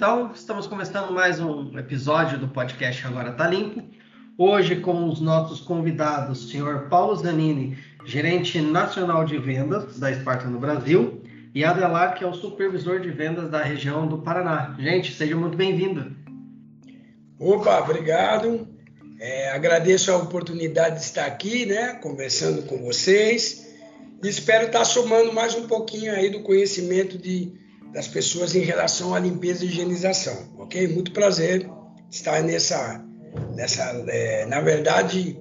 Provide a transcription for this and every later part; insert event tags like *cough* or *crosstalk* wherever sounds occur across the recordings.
Então, estamos começando mais um episódio do podcast Agora Tá Limpo. Hoje com os nossos convidados, o senhor Paulo Zanini, gerente nacional de vendas da Esparta no Brasil, e Adelar, que é o supervisor de vendas da região do Paraná. Gente, seja muito bem-vindo. Opa, obrigado. É, agradeço a oportunidade de estar aqui, né, conversando com vocês. Espero estar somando mais um pouquinho aí do conhecimento de, das pessoas em relação à limpeza e higienização, ok? Muito prazer estar nessa, nessa é, na verdade,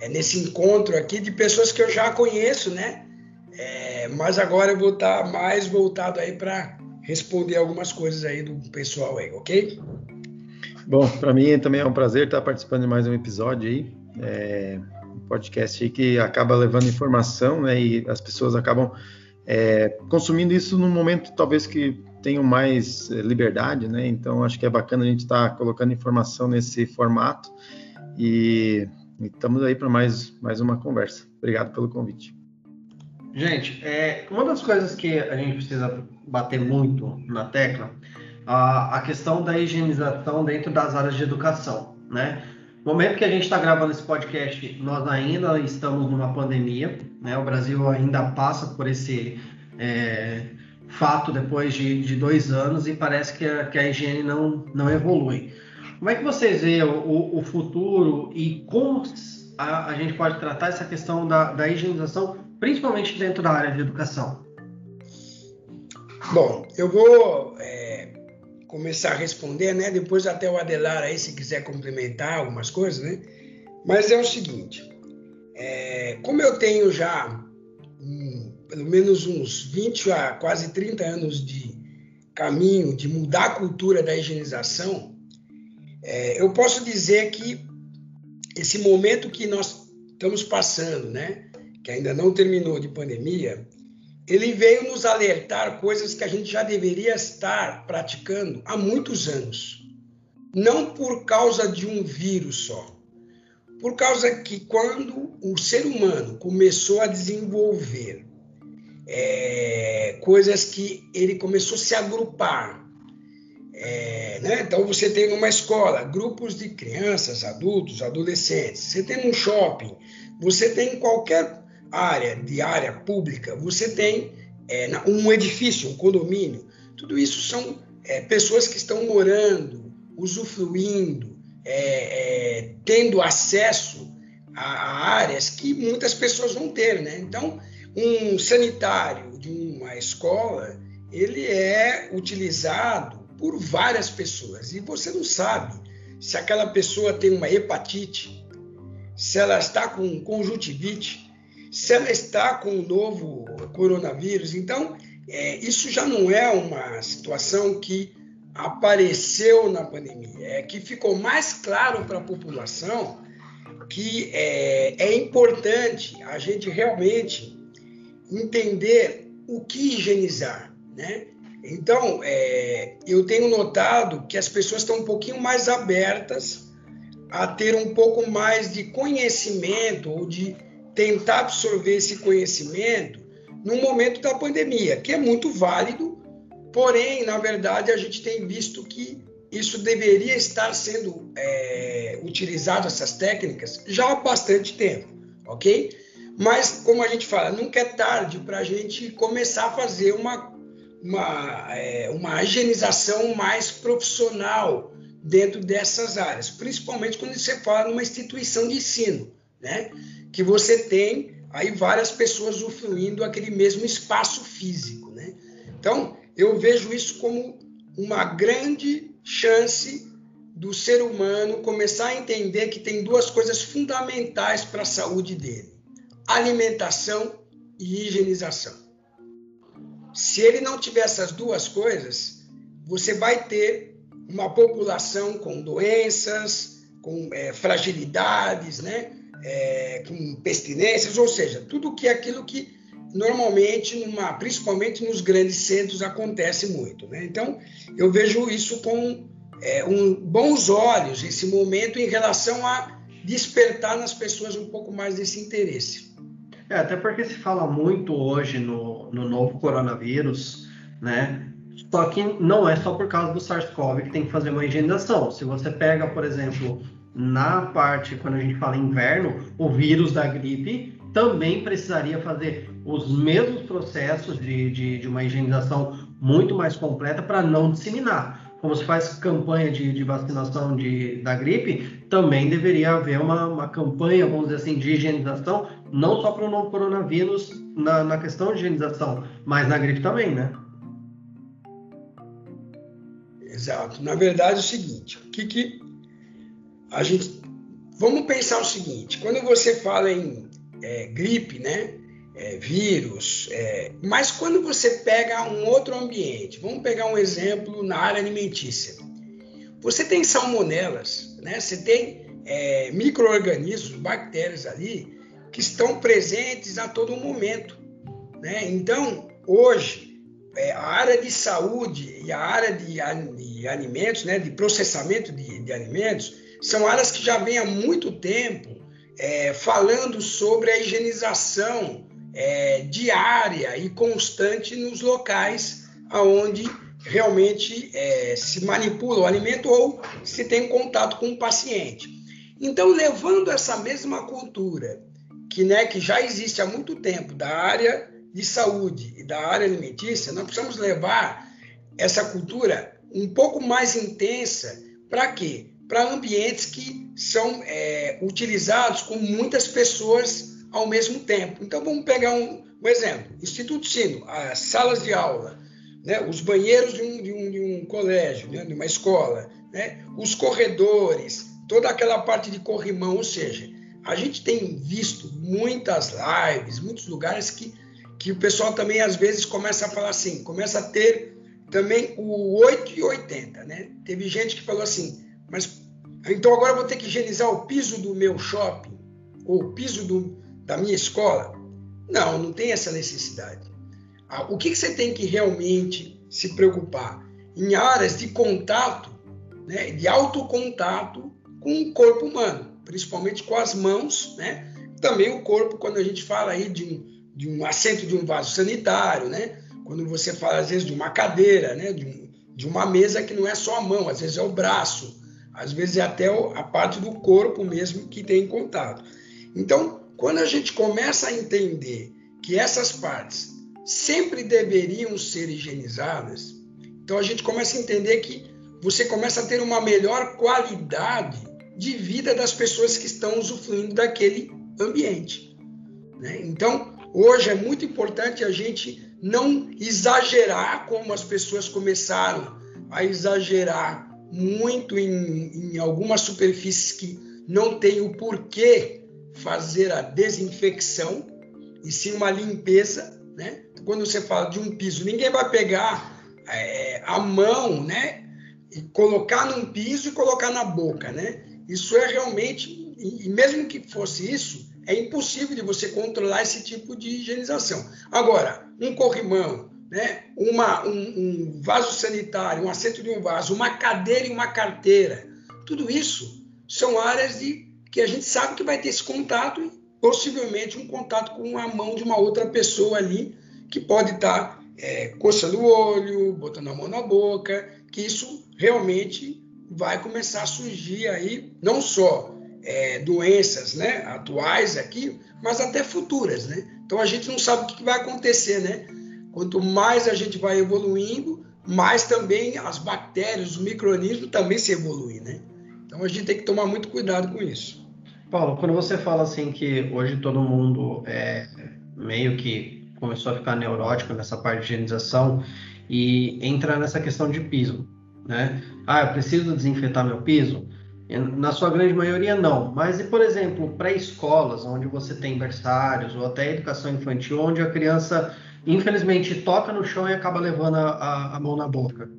é nesse encontro aqui de pessoas que eu já conheço, né? É, mas agora eu vou estar mais voltado aí para responder algumas coisas aí do pessoal aí, ok? Bom, para mim também é um prazer estar participando de mais um episódio aí. É, um podcast aí que acaba levando informação, né? E as pessoas acabam é, consumindo isso num momento talvez que tenham mais é, liberdade, né? Então acho que é bacana a gente estar tá colocando informação nesse formato e, estamos aí para mais, mais uma conversa. Obrigado pelo convite. Gente, é, uma das coisas que a gente precisa bater muito na tecla a, a questão da higienização dentro das áreas de educação, né? No momento que a gente está gravando esse podcast, nós ainda estamos numa pandemia, né? O Brasil ainda passa por esse é, fato depois de, de, dois anos e parece que a, que a, higiene não, não evolui. Como é que vocês veem o, o futuro e como a, a, gente pode tratar essa questão da, da higienização, principalmente dentro da área de educação? Bom, eu vou começar a responder, né? Depois até o Adelar aí, se quiser complementar algumas coisas, né? Mas é o seguinte, é, como eu tenho já um, pelo menos uns 20 a quase 30 anos de caminho de mudar a cultura da higienização, é, eu posso dizer que esse momento que nós estamos passando, né? Que ainda não terminou de pandemia, ele veio nos alertar coisas que a gente já deveria estar praticando há muitos anos. Não por causa de um vírus só. Por causa que quando o ser humano começou a desenvolver é, coisas que ele começou a se agrupar. É, né? Então você tem numa escola grupos de crianças, adultos, adolescentes. Você tem num shopping, você tem em qualquer área de área pública, você tem é, um edifício, um condomínio. Tudo isso são é, pessoas que estão morando, usufruindo, é, é tendo acesso a, a, áreas que muitas pessoas vão ter, né? Então, um sanitário de uma escola, ele é utilizado por várias pessoas e você não sabe se aquela pessoa tem uma hepatite, se ela está com conjuntivite, se ela está com o novo coronavírus. Então, é, isso já não é uma situação que apareceu na pandemia, é que ficou mais claro para a população que é, é importante a gente realmente entender o que higienizar, né? Então, é, eu tenho notado que as pessoas estão um pouquinho mais abertas a ter um pouco mais de conhecimento ou de tentar absorver esse conhecimento no momento da pandemia, que é muito válido, porém, na verdade, a gente tem visto que isso deveria estar sendo é, utilizado, essas técnicas, já há bastante tempo, ok? Mas, como a gente fala, nunca é tarde para a gente começar a fazer uma, uma, é, uma higienização mais profissional dentro dessas áreas, principalmente quando você fala numa instituição de ensino, né? Que você tem aí várias pessoas usufruindo aquele mesmo espaço físico. Né? Então, eu vejo isso como uma grande chance do ser humano começar a entender que tem duas coisas fundamentais para a saúde dele: alimentação e higienização. Se ele não tiver essas duas coisas, você vai ter uma população com doenças, com é, fragilidades, né? É, com pestilências, ou seja, tudo que é aquilo que normalmente, numa, principalmente nos grandes centros, acontece muito. Né? Então, eu vejo isso com é, um, bons olhos, esse momento, em relação a despertar nas pessoas um pouco mais desse interesse. É, até porque se fala muito hoje no, no novo coronavírus, né? Só que não é só por causa do SARS-CoV que tem que fazer uma higienização. Se você pega, por exemplo, na parte, quando a gente fala inverno, o vírus da gripe também precisaria fazer os mesmos processos de, de, de uma higienização muito mais completa para não disseminar. Como se faz campanha de, de vacinação de, da gripe, também deveria haver uma, uma campanha, vamos dizer assim, de higienização, não só para o novo coronavírus na, na questão de higienização, mas na gripe também, né? Exato. Na verdade, é o seguinte: o que, que a gente. Vamos pensar o seguinte: quando você fala em é, gripe, né? É, vírus, é, mas quando você pega um outro ambiente, vamos pegar um exemplo na área alimentícia. Você tem salmonelas, né? Você tem é, micro-organismos, bactérias ali, que estão presentes a todo momento. Né? Então, hoje, é, a área de saúde e a área de, de alimentos, né, de processamento de, de alimentos, são áreas que já vêm há muito tempo é, falando sobre a higienização é, diária e constante nos locais aonde realmente é, se manipula o alimento ou se tem contato com o paciente. Então, levando essa mesma cultura que, né, que já existe há muito tempo da área de saúde e da área alimentícia, nós precisamos levar essa cultura um pouco mais intensa para quê? Para ambientes que são é, utilizados com muitas pessoas ao mesmo tempo. Então vamos pegar um, um exemplo: Instituto Sino, as salas de aula, né, os banheiros de um, de um, de um colégio, né, de uma escola, né, os corredores, toda aquela parte de corrimão, ou seja, a gente tem visto muitas lives, muitos lugares que, que o pessoal também às vezes começa a falar assim, começa a ter também o 8 e 80, né? Teve gente que falou assim, mas então agora eu vou ter que higienizar o piso do meu shopping ou o piso do, da minha escola? Não, não tem essa necessidade. Ah, o que, que você tem que realmente se preocupar? Em áreas de contato, né, de alto contato com o corpo humano, principalmente com as mãos, né? Também o corpo, quando a gente fala aí de um, de um assento de um vaso sanitário, né? Quando você fala, às vezes, de uma cadeira, né? De, um, de uma mesa que não é só a mão, às vezes é o braço, às vezes é até a parte do corpo mesmo que tem contato. Então, quando a gente começa a entender que essas partes sempre deveriam ser higienizadas, então a gente começa a entender que você começa a ter uma melhor qualidade de vida das pessoas que estão usufruindo daquele ambiente. Né? Então, hoje é muito importante a gente não exagerar como as pessoas começaram a exagerar muito em, em algumas superfícies que não tem o porquê fazer a desinfecção e sim uma limpeza, né? Quando você fala de um piso, ninguém vai pegar é, a mão, né? E colocar num piso e colocar na boca, né? Isso é realmente, e mesmo que fosse isso, é impossível de você controlar esse tipo de higienização. Agora, um corrimão, né? Uma, um, um vaso sanitário, um assento de um vaso, uma cadeira e uma carteira, tudo isso são áreas de que a gente sabe que vai ter esse contato e possivelmente um contato com a mão de uma outra pessoa ali que pode estar tá, é, coçando o olho, botando a mão na boca, que isso realmente vai começar a surgir aí não só é, doenças né, atuais aqui, mas até futuras, né? Então a gente não sabe o que vai acontecer, né? Quanto mais a gente vai evoluindo, mais também as bactérias, os micro-organismos também se evoluem, né? Então a gente tem que tomar muito cuidado com isso. Paulo, quando você fala assim que hoje todo mundo é meio que começou a ficar neurótico nessa parte de higienização e entra nessa questão de piso, né? Ah, eu preciso desinfetar meu piso? Na sua grande maioria, não. Mas, e, por exemplo, pré-escolas, onde você tem berçários, ou até educação infantil, onde a criança, infelizmente, toca no chão e acaba levando a, a mão na boca?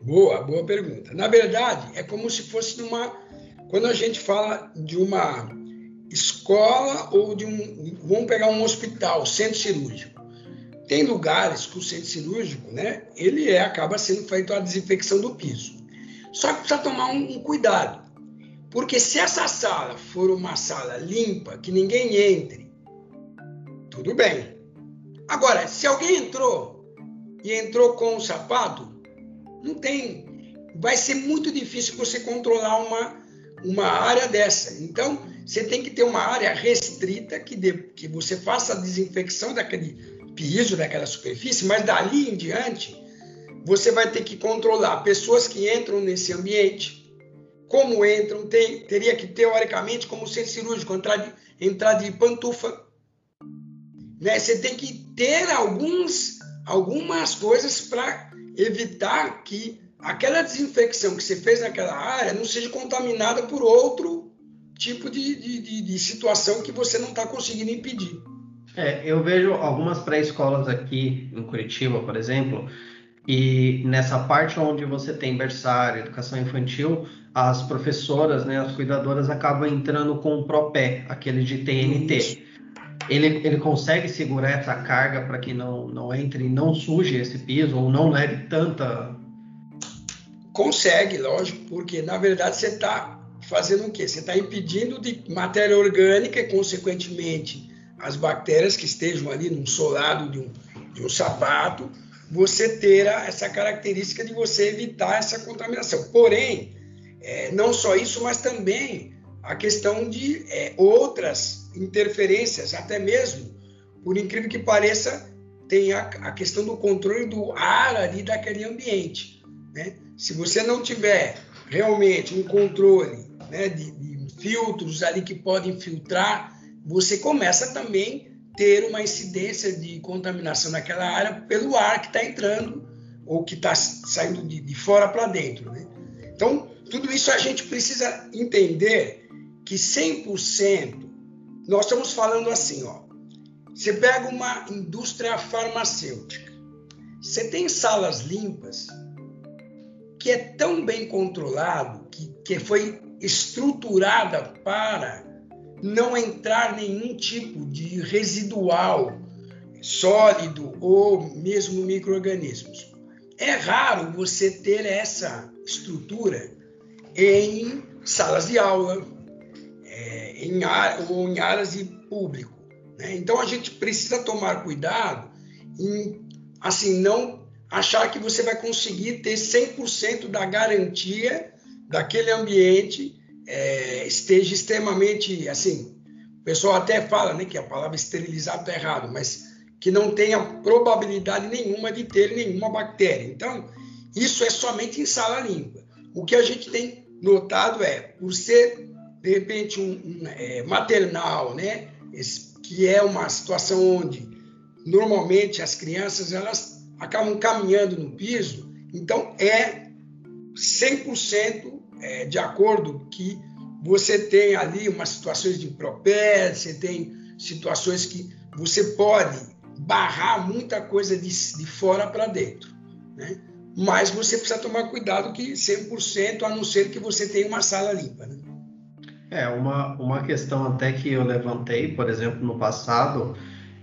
Boa, boa pergunta. Na verdade, é como se fosse numa quando a gente fala de uma escola ou de um. Vamos pegar um hospital, centro cirúrgico. Tem lugares que o centro cirúrgico, né, ele é, acaba sendo feito a desinfecção do piso. Só que precisa tomar um, um cuidado. Porque se essa sala for uma sala limpa, que ninguém entre, tudo bem. Agora, se alguém entrou e entrou com o sapato, não tem. Vai ser muito difícil você controlar uma, uma área dessa. Então, você tem que ter uma área restrita que, de, que você faça a desinfecção daquele piso, daquela superfície, mas dali em diante, você vai ter que controlar pessoas que entram nesse ambiente, como entram, tem, teria que, teoricamente, como ser cirúrgico, entrar de, entrar de pantufa. Né? Você tem que ter alguns, algumas coisas para evitar que aquela desinfecção que você fez naquela área não seja contaminada por outro tipo de, de, de, de situação que você não está conseguindo impedir. É, eu vejo algumas pré-escolas aqui em Curitiba, por exemplo, e nessa parte onde você tem berçário, educação infantil, as professoras, né, as cuidadoras acabam entrando com o propé, aquele de TNT. Ele, ele consegue segurar essa carga para que não, não entre e não suje esse piso ou não leve tanta. Consegue, lógico, porque na verdade você está fazendo o quê? Você está impedindo de matéria orgânica e, consequentemente, as bactérias que estejam ali no solado de um, de um sapato você ter essa característica de você evitar essa contaminação. Porém, é, não só isso, mas também a questão de é, outras interferências, até mesmo, por incrível que pareça, tem a, a questão do controle do ar ali daquele ambiente. Né? Se você não tiver realmente um controle né, de, de filtros ali que podem filtrar, você começa também ter uma incidência de contaminação naquela área pelo ar que está entrando ou que está saindo de, de fora para dentro. Né? Então, tudo isso a gente precisa entender que 100%, nós estamos falando assim, ó, você pega uma indústria farmacêutica, você tem salas limpas que é tão bem controlado, que, que foi estruturada para não entrar nenhum tipo de residual sólido ou mesmo microorganismos. É raro você ter essa estrutura em salas de aula, em ou em áreas de público. Né? Então a gente precisa tomar cuidado em assim não achar que você vai conseguir ter 100% da garantia daquele ambiente é, esteja extremamente assim. O pessoal até fala né, que a palavra esterilizado está errado, mas que não tenha probabilidade nenhuma de ter nenhuma bactéria. Então, isso é somente em sala limpa. O que a gente tem notado é, por ser, de repente, um, um é, maternal, né, que é uma situação onde normalmente as crianças elas acabam caminhando no piso, então é 100% é, de acordo que você tem ali umas situações de impropério, você tem situações que você pode barrar muita coisa de, de fora para dentro. Né? Mas você precisa tomar cuidado que 100%, a não ser que você tenha uma sala limpa. Né? É, uma, uma questão até que eu levantei, por exemplo, no passado,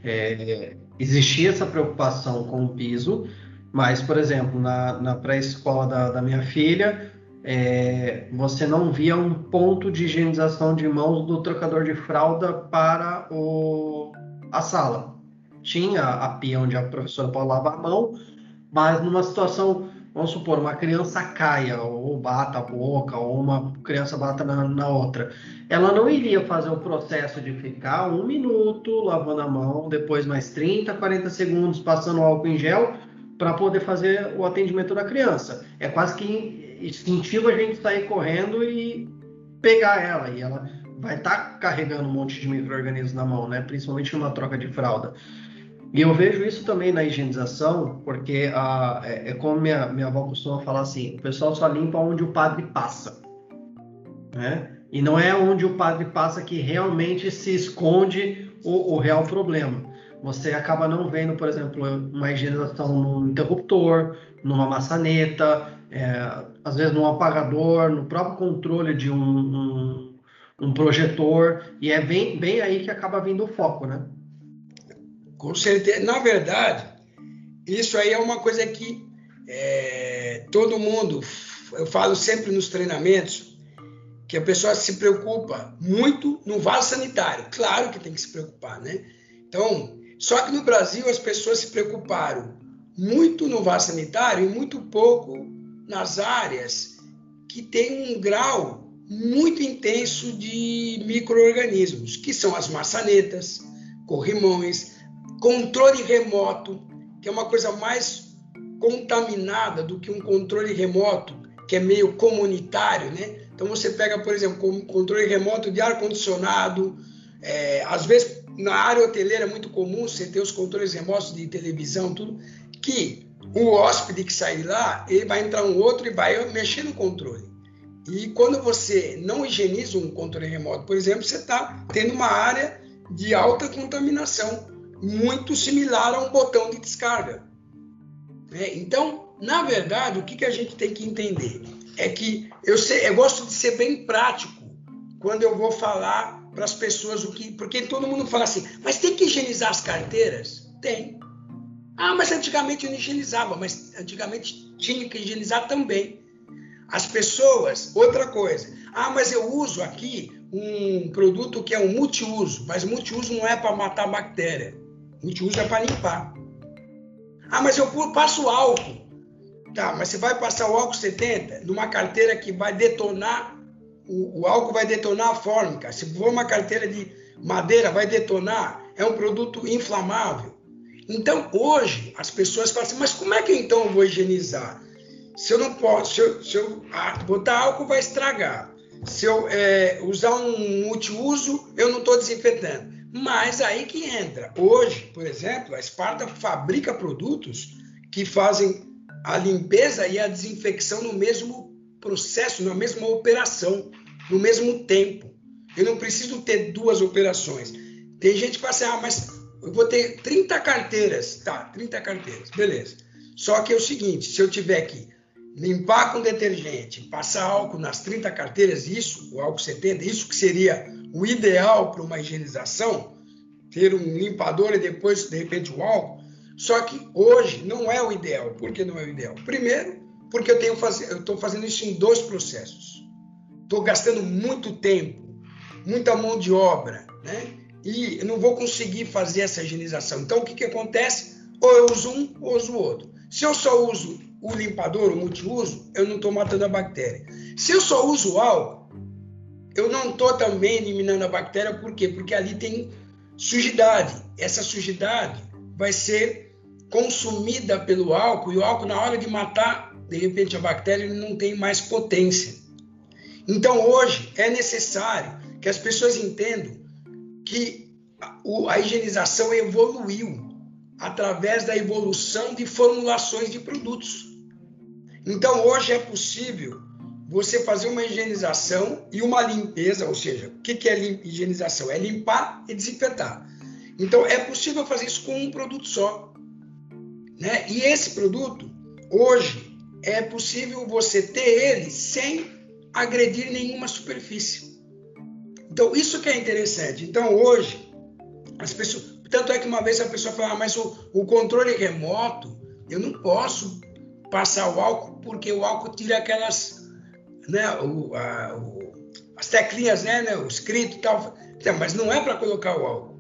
é, existia essa preocupação com o piso, mas, por exemplo, na, na pré-escola da, da minha filha, é, você não via um ponto de higienização de mãos do trocador de fralda para o, a sala. Tinha a pia onde a professora pode lavar a mão, mas numa situação, vamos supor, uma criança caia ou bata a boca ou uma criança bata na, na outra, ela não iria fazer o processo de ficar um minuto lavando a mão, depois mais 30, 40 segundos passando álcool em gel para poder fazer o atendimento da criança. É quase que instintivo a gente sair correndo e pegar ela. E ela vai estar tá carregando um monte de micro-organismos na mão, né? Principalmente numa troca de fralda. E eu vejo isso também na higienização, porque a, é, é, como minha, minha avó costuma falar assim: o pessoal só limpa onde o padre passa. Né? E não é onde o padre passa que realmente se esconde o, o real problema. Você acaba não vendo, por exemplo, uma higienização no interruptor, numa maçaneta, é, às vezes no apagador, no próprio controle de um, um, um, projetor, e é bem, bem aí que acaba vindo o foco, né? Com certeza. Na verdade, isso aí é uma coisa que é, todo mundo, eu falo sempre nos treinamentos, que a pessoa se preocupa muito no vaso sanitário. Claro que tem que se preocupar, né? Então, só que no Brasil as pessoas se preocuparam muito no vaso sanitário e muito pouco nas áreas que tem um grau muito intenso de micro-organismos, que são as maçanetas, corrimões, controle remoto, que é uma coisa mais contaminada do que um controle remoto, que é meio comunitário, né? Então você pega, por exemplo, controle remoto de ar-condicionado, é, às vezes na área hoteleira é muito comum você ter os controles remotos de televisão, tudo, que o hóspede que sair lá, ele vai entrar um outro e vai mexer no controle. E quando você não higieniza um controle remoto, por exemplo, você está tendo uma área de alta contaminação, muito similar a um botão de descarga. É, então, na verdade, o que, que a gente tem que entender é que eu, sei, eu gosto de ser bem prático quando eu vou falar para as pessoas o que. Porque todo mundo fala assim, mas tem que higienizar as carteiras? Tem. Ah, mas antigamente eu não higienizava, mas antigamente tinha que higienizar também. As pessoas, outra coisa. Ah, mas eu uso aqui um produto que é um multiuso, mas multiuso não é para matar bactéria. Multiuso é para limpar. Ah, mas eu passo álcool. Tá, mas você vai passar o álcool 70 numa carteira que vai detonar o, o álcool vai detonar a fórmica. Se for uma carteira de madeira, vai detonar. É um produto inflamável. Então, hoje, as pessoas falam assim, mas como é que então eu vou higienizar? Se eu não posso, se eu, se eu ah, botar álcool, vai estragar. Se eu é, usar um multiuso, eu não estou desinfetando. Mas aí que entra. Hoje, por exemplo, a Esparta fabrica produtos que fazem a limpeza e a desinfecção no mesmo processo, na mesma operação, no mesmo tempo. Eu não preciso ter duas operações. Tem gente que fala assim, ah, mas eu vou ter 30 carteiras. Tá, 30 carteiras, beleza. Só que é o seguinte, se eu tiver que limpar com detergente, passar álcool nas 30 carteiras, isso, o álcool 70, isso que seria o ideal para uma higienização, ter um limpador e depois, de repente, o álcool. Só que hoje não é o ideal. Por que não é o ideal? Primeiro, porque eu tenho faz... estou fazendo isso em dois processos. Estou gastando muito tempo, muita mão de obra, né? E não vou conseguir fazer essa higienização. Então, o que, que acontece? Ou eu uso um, ou uso o outro. Se eu só uso o limpador, o multiuso, eu não estou matando a bactéria. Se eu só uso o álcool, eu não estou também eliminando a bactéria, por quê? Porque ali tem sujidade. Essa sujidade vai ser consumida pelo álcool e o álcool, na hora de matar, de repente a bactéria não tem mais potência. Então hoje é necessário que as pessoas entendam que a higienização evoluiu através da evolução de formulações de produtos. Então hoje é possível você fazer uma higienização e uma limpeza, ou seja, o que é higienização? É limpar e desinfetar. Então é possível fazer isso com um produto só. Né? E esse produto, hoje, é possível você ter ele sem agredir nenhuma superfície. Então, isso que é interessante. Então, hoje, as pessoas. Tanto é que uma vez a pessoa fala, ah, mas o, o controle remoto, eu não posso passar o álcool, porque o álcool tira aquelas. Né, o, a, o, as teclinhas, né, né, o escrito e tal. Então, mas não é para colocar o álcool.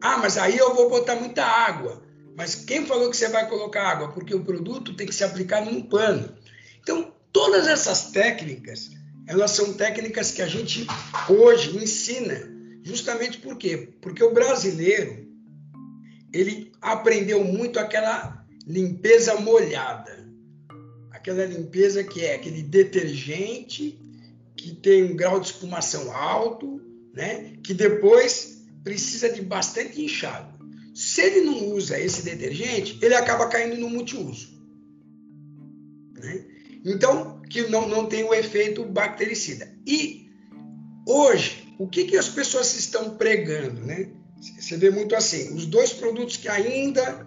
Ah, mas aí eu vou botar muita água. Mas quem falou que você vai colocar água? Porque o produto tem que ser aplicado num pano. Então, todas essas técnicas, elas são técnicas que a gente hoje ensina, justamente por quê? Porque o brasileiro, ele aprendeu muito aquela limpeza molhada. Aquela limpeza que é aquele detergente que tem um grau de espumação alto, né? Que depois precisa de bastante enxágue. Se ele não usa esse detergente, ele acaba caindo no multiuso. Né? Então, que não, não tem o efeito bactericida. E hoje, o que, que as pessoas estão pregando? Né? Você vê muito assim, os dois produtos que ainda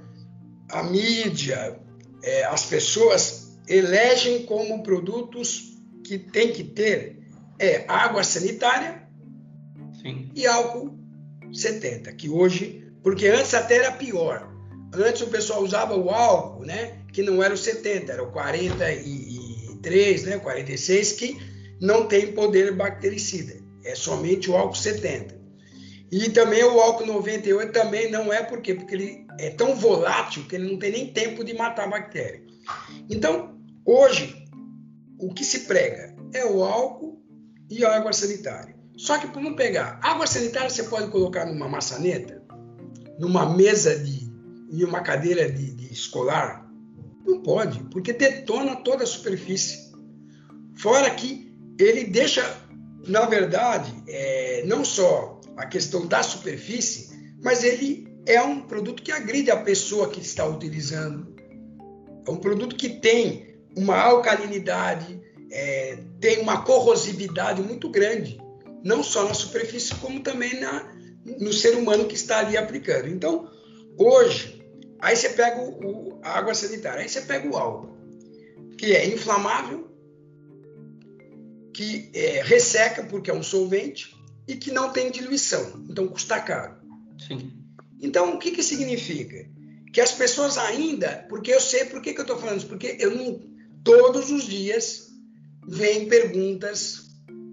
a mídia, é, as pessoas elegem como produtos que tem que ter é água sanitária Sim. e álcool 70, que hoje porque antes até era pior. Antes o pessoal usava o álcool, né? Que não era o 70, era o 43, né? 46, que não tem poder bactericida. É somente o álcool 70. E também o álcool 98 também não é por quê? Porque ele é tão volátil que ele não tem nem tempo de matar a bactéria. Então, hoje, o que se prega é o álcool e a água sanitária. Só que para não pegar água sanitária, você pode colocar numa maçaneta, numa mesa de, em uma cadeira de, de escolar. Não pode, porque detona toda a superfície. Fora que ele deixa, na verdade, é, não só a questão da superfície, mas ele é um produto que agride a pessoa que está utilizando. É um produto que tem uma alcalinidade, é, tem uma corrosividade muito grande, não só na superfície, como também na, no ser humano que está ali aplicando. Então, hoje, aí você pega o, o, a água sanitária, aí você pega o álcool, que é inflamável, que é, resseca porque é um solvente e que não tem diluição, então custa caro. Sim. Então, o que, que significa? Que as pessoas ainda, porque eu sei por que, que eu estou falando isso, porque eu não, todos os dias vem perguntas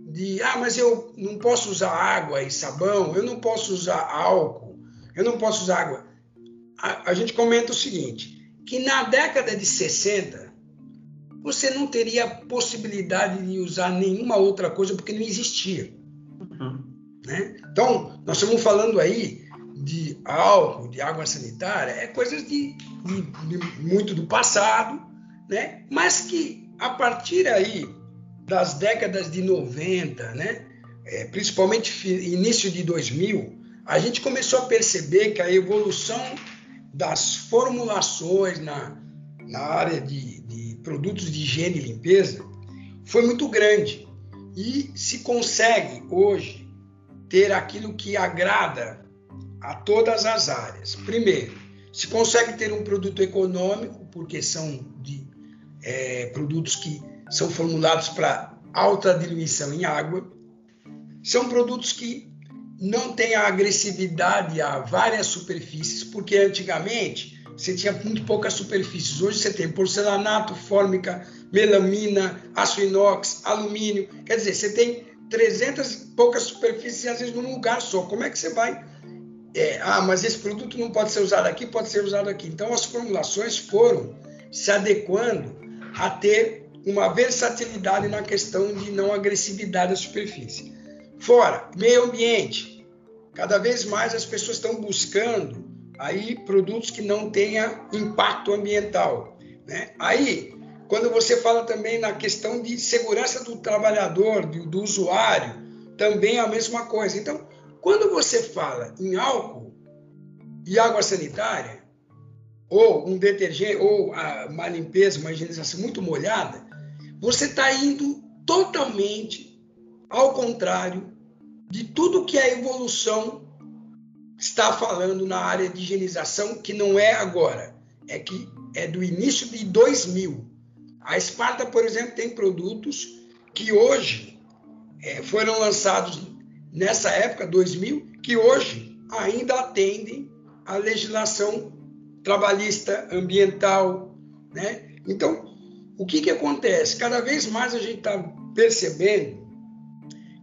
de, ah, mas eu não posso usar água e sabão, eu não posso usar álcool, eu não posso usar água. A, a gente comenta o seguinte, que na década de 60, você não teria possibilidade de usar nenhuma outra coisa porque não existia. Uhum. Né? Então, nós estamos falando aí de álcool, de água sanitária, é coisas de, de, de, muito do passado, né? mas que a partir aí das décadas de 90, né? É, principalmente início de 2000, a gente começou a perceber que a evolução das formulações na, na área de, de produtos de higiene e limpeza foi muito grande. E se consegue hoje ter aquilo que agrada a todas as áreas. Primeiro, se consegue ter um produto econômico, porque são de é, produtos que são formulados para alta diluição em água, são produtos que não têm a agressividade a várias superfícies, porque antigamente você tinha muito poucas superfícies. Hoje você tem porcelanato, fórmica, melamina, aço inox, alumínio. Quer dizer, você tem 300 poucas superfícies às vezes num lugar só. Como é que você vai é, ah, mas esse produto não pode ser usado aqui, pode ser usado aqui. Então as formulações foram se adequando a ter uma versatilidade na questão de não agressividade à superfície. Fora, meio ambiente. Cada vez mais as pessoas estão buscando aí produtos que não tenham impacto ambiental. Né? Aí, quando você fala também na questão de segurança do trabalhador, do, do usuário, também é a mesma coisa. Então, quando você fala em álcool e água sanitária, ou um detergente, ou uma limpeza, uma higienização muito molhada, você está indo totalmente ao contrário de tudo que a evolução está falando na área de higienização, que não é agora, é que é do início de 2000. A Esparta, por exemplo, tem produtos que hoje é, foram lançados nessa época, 2000, que hoje ainda atendem à legislação trabalhista, ambiental. Né? Então, o que, que acontece? Cada vez mais a gente está percebendo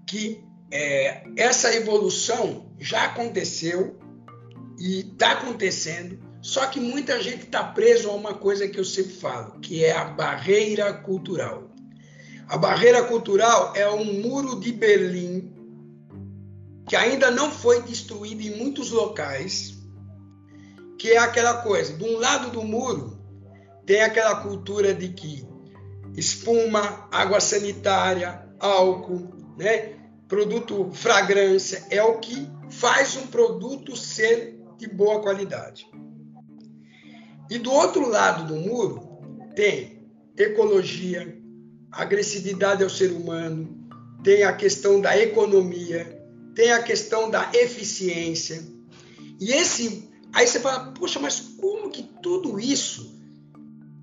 que é, essa evolução já aconteceu e está acontecendo, só que muita gente está preso a uma coisa que eu sempre falo, que é a barreira cultural. A barreira cultural é um muro de Berlim que ainda não foi destruído em muitos locais, que é aquela coisa, de um lado do muro tem aquela cultura de que espuma, água sanitária, álcool, né? produto fragrância, é o que faz um produto ser de boa qualidade. E do outro lado do muro tem ecologia, agressividade ao ser humano, tem a questão da economia, tem a questão da eficiência. E esse, aí você fala, poxa, mas como que tudo isso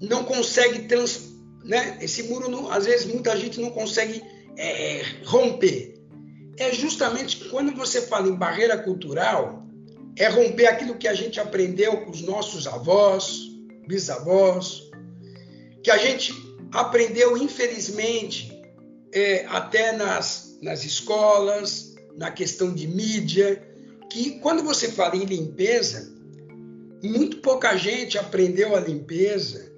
não consegue trans, né? Esse muro, não, às vezes, muita gente não consegue é, romper. É justamente quando você fala em barreira cultural, é romper aquilo que a gente aprendeu com os nossos avós, bisavós, que a gente aprendeu, infelizmente, é, até nas, nas escolas, na questão de mídia, que quando você fala em limpeza, muito pouca gente aprendeu a limpeza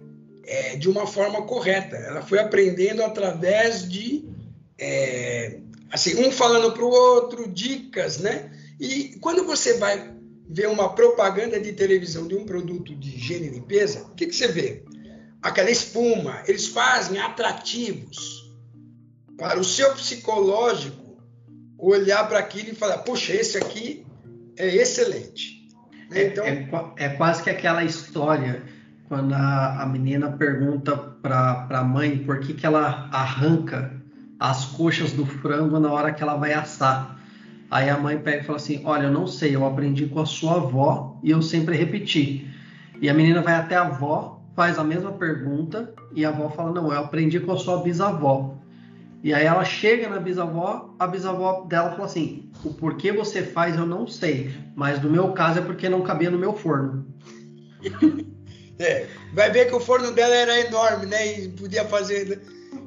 é, de uma forma correta. Ela foi aprendendo através de, é, assim, um falando para o outro, dicas, né? E quando você vai ver uma propaganda de televisão de um produto de higiene e limpeza, o que, que você vê? Aquela espuma, eles fazem atrativos para o seu psicológico olhar para aquilo e falar: puxa, esse aqui é excelente. Né? É, então, é, é, quase que aquela história quando a, a menina pergunta para a mãe por que, que ela arranca as coxas do frango na hora que ela vai assar. Aí a mãe pega e fala assim: Olha, eu não sei, eu aprendi com a sua avó e eu sempre repeti. E a menina vai até a avó, faz a mesma pergunta e a avó fala: Não, eu aprendi com a sua bisavó. E aí ela chega na bisavó, a bisavó dela fala assim: o porquê você faz eu não sei, mas no meu caso é porque não cabia no meu forno. *laughs* É, vai ver que o forno dela era enorme, né? E podia fazer. Né?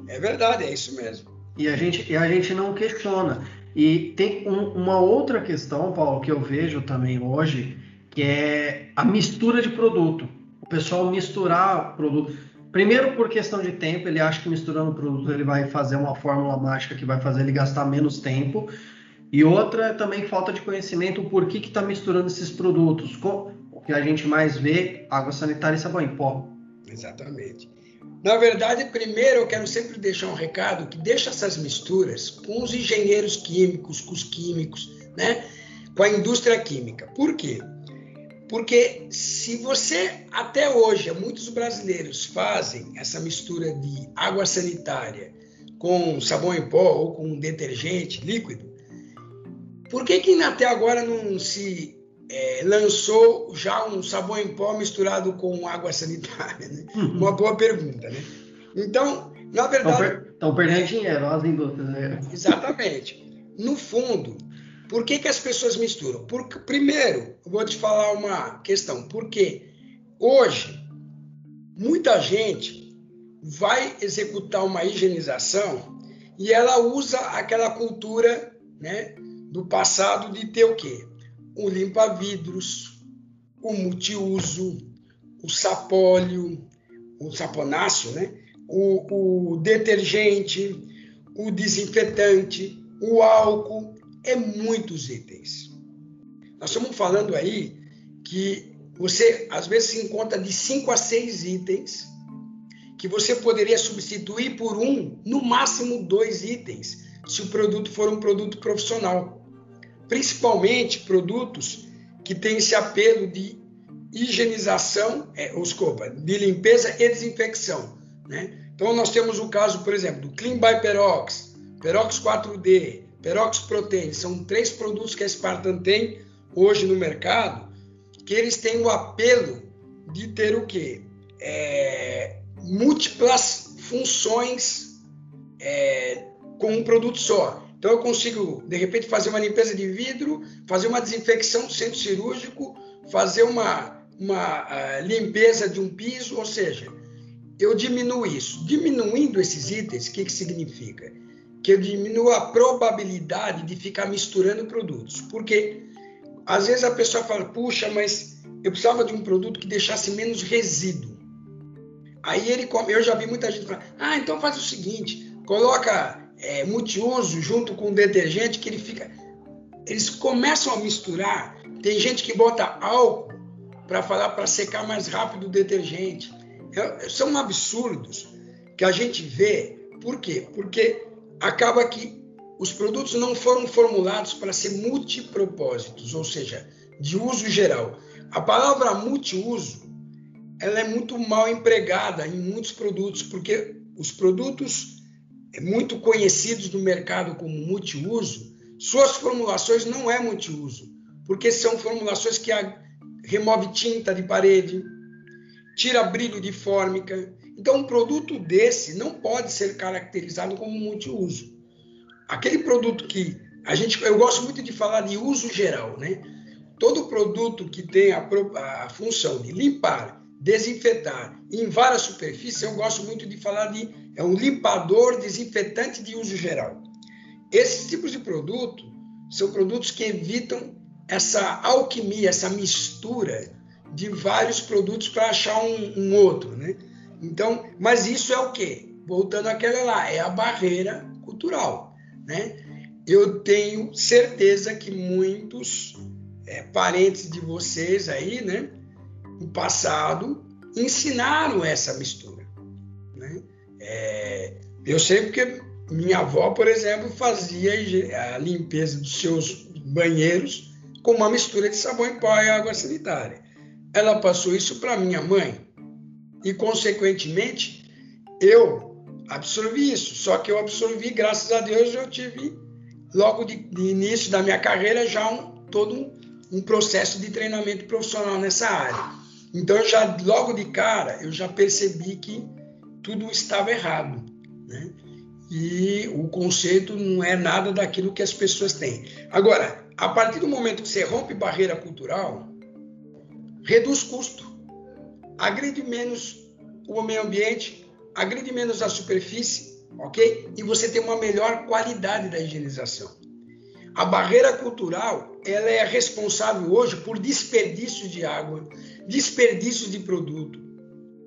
É verdade, é isso mesmo. E a gente, e a gente não questiona. E tem um, uma outra questão, Paulo, que eu vejo também hoje, que é a mistura de produto. O pessoal misturar produto. Primeiro, por questão de tempo, ele acha que misturando produto ele vai fazer uma fórmula mágica que vai fazer ele gastar menos tempo. E outra é também falta de conhecimento, por que está misturando esses produtos. O que a gente mais vê, água sanitária e sabão em pó. Exatamente. Na verdade, primeiro eu quero sempre deixar um recado que deixa essas misturas com os engenheiros químicos, com os químicos, né? com a indústria química. Por quê? Porque se você, até hoje, muitos brasileiros fazem essa mistura de água sanitária com sabão em pó ou com detergente líquido, por que, que até agora não se é, lançou já um sabão em pó misturado com água sanitária? Né? Uhum. Uma boa pergunta, né? Então, na verdade... Estão per perdendo dinheiro, as indústrias. Né? Exatamente. No fundo, por que, que as pessoas misturam? Porque, primeiro, eu vou te falar uma questão. Porque hoje, muita gente vai executar uma higienização e ela usa aquela cultura né, do passado de ter o quê? O limpa-vidros, o multiuso, o sapólio, o saponáceo, né? o, o detergente, o desinfetante, o álcool é muitos itens. Nós estamos falando aí que você às vezes se encontra de 5 a 6 itens que você poderia substituir por um, no máximo dois itens, se o produto for um produto profissional. Principalmente produtos que têm esse apelo de higienização, é, desculpa, de limpeza e desinfecção. Né? Então nós temos o caso, por exemplo, do Clean by Perox, Perox 4D, Perox Protein, são três produtos que a Spartan tem hoje no mercado, que eles têm o apelo de ter o quê? É, múltiplas funções é, com um produto só. Então eu consigo, de repente, fazer uma limpeza de vidro, fazer uma desinfecção do centro cirúrgico, fazer uma, uma uh, limpeza de um piso, ou seja, eu diminuo isso. Diminuindo esses itens, o que, que significa? Que eu diminua a probabilidade de ficar misturando produtos. Porque às vezes a pessoa fala, puxa, mas eu precisava de um produto que deixasse menos resíduo. Aí ele, eu já vi muita gente falar, ah, então faz o seguinte, coloca é, multiuso junto com detergente que ele fica. Eles começam a misturar. Tem gente que bota álcool para falar para secar mais rápido o detergente. É, são absurdos que a gente vê. Por quê? Porque acaba que os produtos não foram formulados para ser multipropósitos, ou seja, de uso geral. A palavra multiuso ela é muito mal empregada em muitos produtos, porque os produtos muito conhecidos no mercado como multiuso, suas formulações não é multiuso, porque são formulações que remove tinta de parede, tira brilho de fórmica, então, um produto desse não pode ser caracterizado como multiuso. Aquele produto que a gente, eu gosto muito de falar de uso geral, né? Todo produto que tem a, a função de limpar, desinfetar em várias superfícies, eu gosto muito de falar de é um limpador desinfetante de uso geral. Esses tipos de produto são produtos que evitam essa alquimia, essa mistura de vários produtos para achar um, um, outro, né? Então, mas isso é o quê? Voltando àquela lá, é a barreira cultural, né? Eu tenho certeza que muitos é, parentes de vocês aí, né, no passado, ensinaram essa mistura, né? É, eu sei porque minha avó, por exemplo, fazia a limpeza dos seus banheiros com uma mistura de sabão em pó e água sanitária. Ela passou isso para minha mãe e, consequentemente, eu absorvi isso. Só que eu absorvi, graças a Deus, eu tive, logo de, de início da minha carreira, já um, todo um, um processo de treinamento profissional nessa área. Então, já logo de cara, eu já percebi que tudo estava errado. Né? e o conceito não é nada daquilo que as pessoas têm. Agora, a partir do momento que você rompe barreira cultural, reduz custo, agride menos o meio ambiente, agride menos a superfície, ok? E você tem uma melhor qualidade da higienização. A barreira cultural ela é responsável hoje por desperdício de água, desperdício de produto,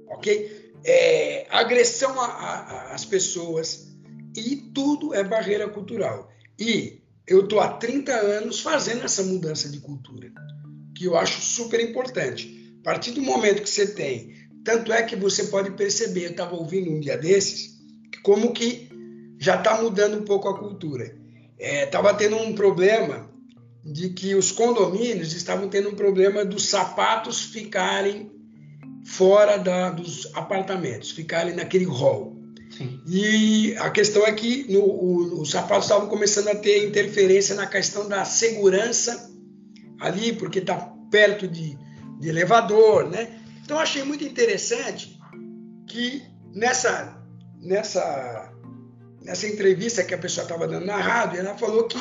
ok? É, agressão às pessoas, e tudo é barreira cultural. E eu estou há 30 anos fazendo essa mudança de cultura, que eu acho super importante. A partir do momento que você tem, tanto é que você pode perceber, eu estava ouvindo um dia desses, como que já está mudando um pouco a cultura. Estava é, tendo um problema de que os condomínios estavam tendo um problema dos sapatos ficarem fora da, dos apartamentos, ficarem naquele hall. Sim. E a questão é que no, o, os sapatos estavam começando a ter interferência na questão da segurança ali, porque está perto de, de elevador, né? Então achei muito interessante que nessa, nessa, nessa entrevista que a pessoa estava dando na rádio, ela falou que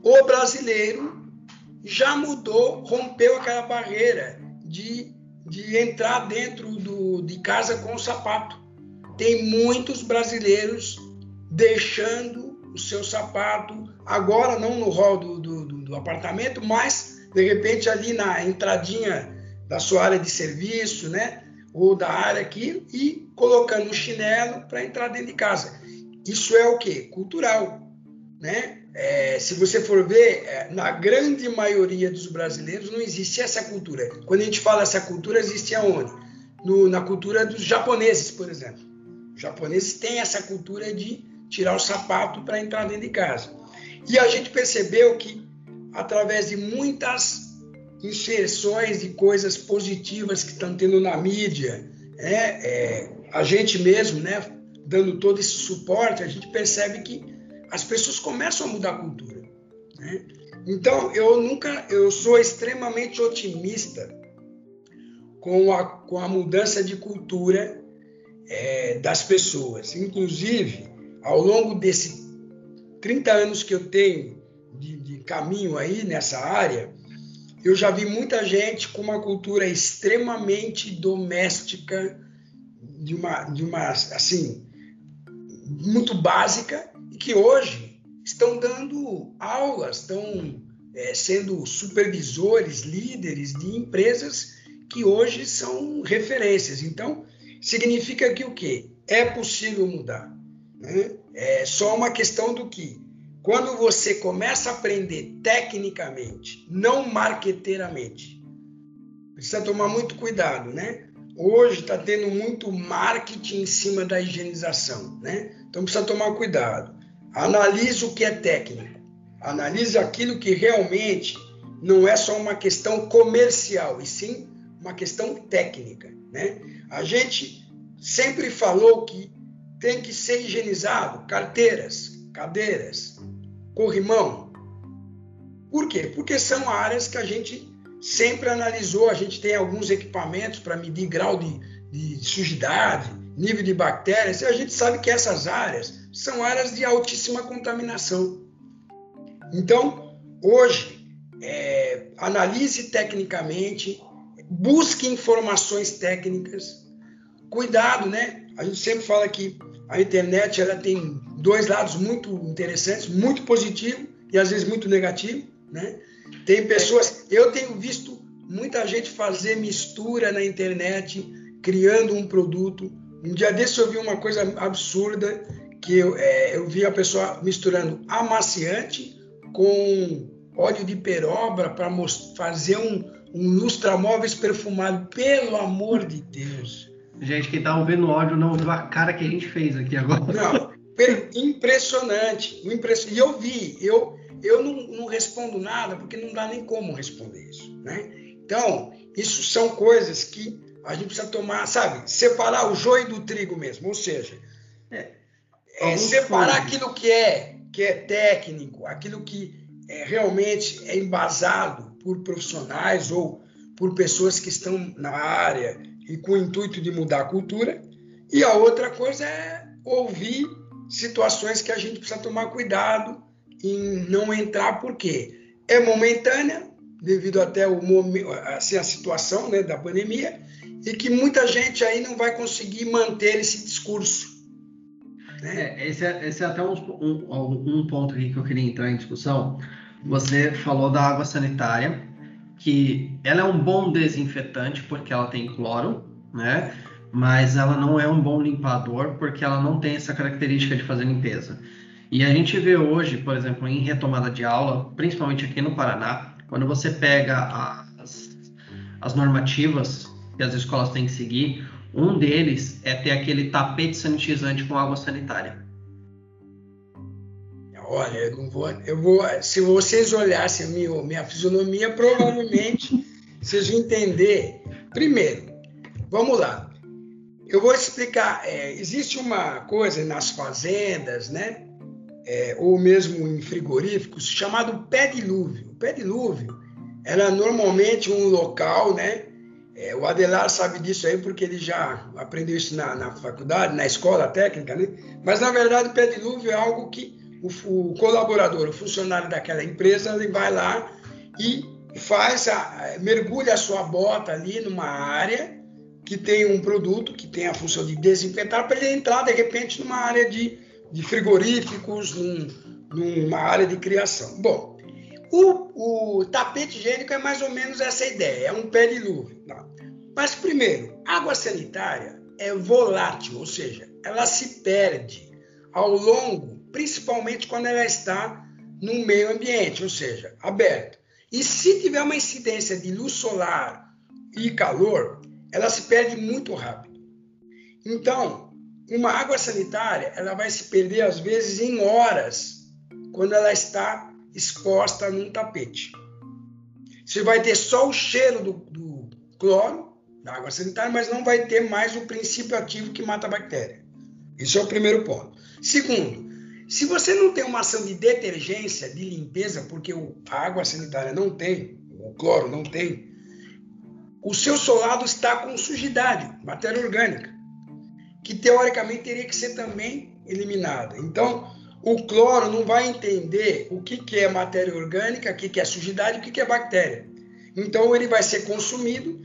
o brasileiro já mudou, rompeu aquela barreira de, de entrar dentro do, de casa com o sapato. Tem muitos brasileiros deixando o seu sapato, agora não no hall do, do, do, apartamento, mas de repente ali na entradinha da sua área de serviço, né? Ou da área aqui, e colocando o chinelo para entrar dentro de casa. Isso é o que? Cultural. Né? É, se você for ver, é, na grande maioria dos brasileiros não existe essa cultura. Quando a gente fala essa cultura, existe aonde? No, na cultura dos japoneses, por exemplo. Os japoneses têm essa cultura de tirar o sapato para entrar dentro de casa. E a gente percebeu que, através de muitas inserções de coisas positivas que estão tendo na mídia, é, é, a gente mesmo, né, dando todo esse suporte, a gente percebe que as pessoas começam a mudar a cultura. Né? Então, eu nunca, eu sou extremamente otimista com a, com a mudança de cultura é, das pessoas. Inclusive, ao longo desses 30 anos que eu tenho de, de caminho aí nessa área, eu já vi muita gente com uma cultura extremamente doméstica, de uma, de uma assim, muito básica, e que hoje estão dando aulas, estão é, sendo supervisores, líderes de empresas que hoje são referências. Então, significa que o quê? É possível mudar. Né? É só uma questão do que, quando você começa a aprender tecnicamente, não marqueteiramente, precisa tomar muito cuidado, né? Hoje está tendo muito marketing em cima da higienização, né? Então precisa tomar cuidado. Analise o que é técnico. Analise aquilo que realmente não é só uma questão comercial, e sim uma questão técnica. Né? A gente sempre falou que tem que ser higienizado carteiras, cadeiras, corrimão. Por quê? Porque são áreas que a gente sempre analisou. A gente tem alguns equipamentos para medir grau de, de sujidade, nível de bactérias, e a gente sabe que essas áreas são áreas de altíssima contaminação. Então, hoje, é, analise tecnicamente, busque informações técnicas. Cuidado, né? A gente sempre fala que a internet ela tem dois lados muito interessantes, muito positivo e às vezes muito negativo, né? Tem pessoas, eu tenho visto muita gente fazer mistura na internet, criando um produto. Um dia desse eu vi uma coisa absurda, que eu, é, eu vi a pessoa misturando amaciante com óleo de peroba para fazer um, um lustramóveis perfumado. Pelo amor de Deus! Gente, quem tá ouvindo o áudio não viu a cara que a gente fez aqui agora. Não, impressionante. E eu vi, eu, eu não, não, respondo nada porque não dá nem como responder isso, né? Então, isso são coisas que a gente precisa tomar, sabe? Separar o joio do trigo mesmo, ou seja, é, é separar aquilo que é, que é técnico, aquilo que é, realmente é embasado por profissionais ou por pessoas que estão na área e com o intuito de mudar a cultura. E a outra coisa é ouvir situações que a gente precisa tomar cuidado em não entrar, porque é momentânea, devido até o assim, a situação né, da pandemia, e que muita gente aí não vai conseguir manter esse discurso. Né? É, esse, é, esse é até um, um, um ponto aqui que eu queria entrar em discussão. Você falou da água sanitária, que ela é um bom desinfetante porque ela tem cloro, né? Mas ela não é um bom limpador porque ela não tem essa característica de fazer limpeza. E a gente vê hoje, por exemplo, em retomada de aula, principalmente aqui no Paraná, quando você pega as, as normativas que as escolas têm que seguir, um deles é ter aquele tapete sanitizante com água sanitária. Olha, eu não vou, eu vou. Se vocês olhassem a minha, minha fisionomia, provavelmente *laughs* vocês vão entender. Primeiro, vamos lá. Eu vou explicar. É, existe uma coisa nas fazendas, né? É, ou mesmo em frigoríficos, chamado pé dilúvio. O pé dilúvio era normalmente um local, né? É, o Adelar sabe disso aí porque ele já aprendeu isso na, na faculdade, na escola técnica, né? Mas na verdade o pé dilúvio é algo que o, o colaborador, o funcionário daquela empresa, ele vai lá e faz a, mergulha a sua bota ali numa área que tem um produto que tem a função de desinfetar para ele entrar de repente numa área de, de frigoríficos, num, numa área de criação. Bom, o, o, tapete higiênico é mais ou menos essa ideia, é um pé de luva. Mas primeiro, água sanitária é volátil, ou seja, ela se perde ao longo principalmente quando ela está no meio ambiente, ou seja, aberto. E se tiver uma incidência de luz solar e calor, ela se perde muito rápido. Então, uma água sanitária, ela vai se perder às vezes em horas quando ela está exposta num tapete. Você vai ter só o cheiro do, do cloro da água sanitária, mas não vai ter mais o princípio ativo que mata a bactéria. Isso é o primeiro ponto. Segundo, se você não tem uma ação de detergência, de limpeza, porque a água sanitária não tem, o cloro não tem, o seu solado está com sujidade, matéria orgânica, que teoricamente teria que ser também eliminada. Então, o cloro não vai entender o que, que é matéria orgânica, o que, que é sujidade, o que, que é bactéria. Então, ele vai ser consumido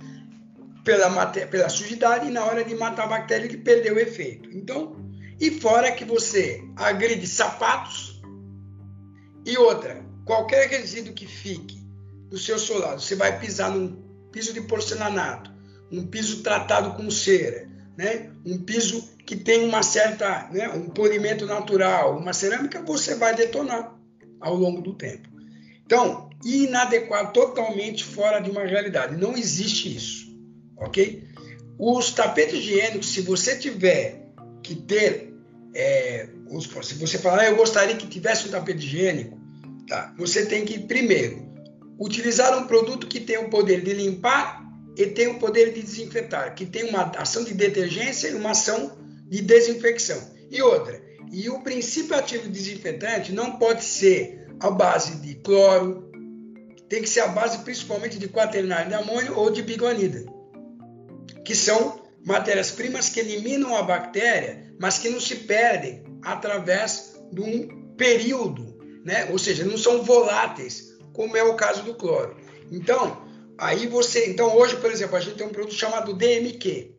pela, pela sujidade e na hora de matar a bactéria ele perdeu o efeito. Então, e fora que você agride sapatos e outra, qualquer resíduo que fique no seu solado, você vai pisar num piso de porcelanato, um piso tratado com cera, né? um piso que tem uma certa, né? um polimento natural, uma cerâmica, você vai detonar ao longo do tempo. Então, inadequado, totalmente fora de uma realidade. Não existe isso, ok? Os tapetes higiênicos, se você tiver que ter, é, se você falar, ah, eu gostaria que tivesse um tapete higiênico, tá? você tem que, primeiro, utilizar um produto que tem o poder de limpar e tem o poder de desinfetar, que tem uma ação de detergência e uma ação de desinfecção. E outra, e o princípio ativo desinfetante não pode ser a base de cloro, tem que ser a base principalmente de quaternário de amônio ou de biguanida, que são matérias-primas que eliminam a bactéria, mas que não se perdem através de um período, né? ou seja, não são voláteis, como é o caso do cloro. Então, aí você. Então, hoje, por exemplo, a gente tem um produto chamado DMQ.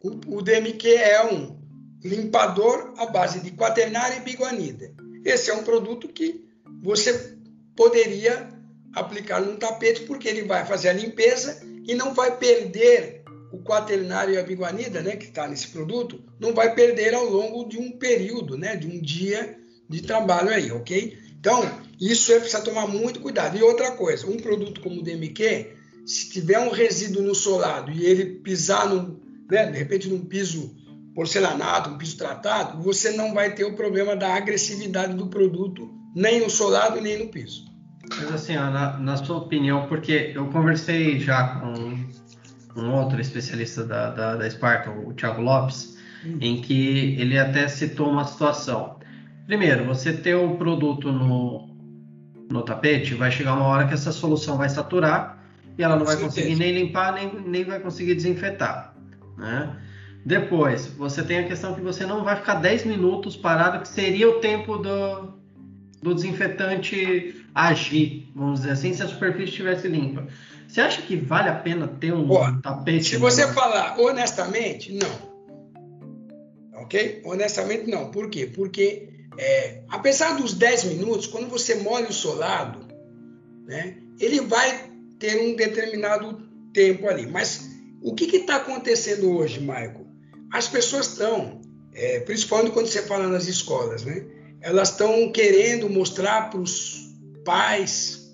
O, o DMQ é um limpador à base de quaternária e biguanida. Esse é um produto que você poderia aplicar num tapete, porque ele vai fazer a limpeza e não vai perder o quaternário e a biguanida, né, que está nesse produto, não vai perder ao longo de um período, né, de um dia de trabalho aí, ok? Então, isso é precisa tomar muito cuidado. E outra coisa, um produto como o DMQ, se tiver um resíduo no solado e ele pisar, num, né, de repente, num piso porcelanato, um piso tratado, você não vai ter o problema da agressividade do produto, nem no solado, nem no piso. Mas assim, na, na sua opinião, porque eu conversei já com um outro especialista da, da, da Sparta, o Thiago Lopes, hum. em que ele até citou uma situação. Primeiro, você ter o produto no, no tapete, vai chegar uma hora que essa solução vai saturar e ela não vai conseguir nem limpar, nem, nem vai conseguir desinfetar. Né? Depois, você tem a questão que você não vai ficar 10 minutos parado, que seria o tempo do, do desinfetante agir, vamos dizer assim, se a superfície estivesse limpa. Você acha que vale a pena ter um Pô, tapete? Se você falar honestamente, não. Ok? Honestamente, não. Por quê? Porque, é, apesar dos 10 minutos, quando você molha o solado, né, ele vai ter um determinado tempo ali. Mas o que está acontecendo hoje, Michael? As pessoas estão, é, principalmente quando você fala nas escolas, né? Elas estão querendo mostrar para os pais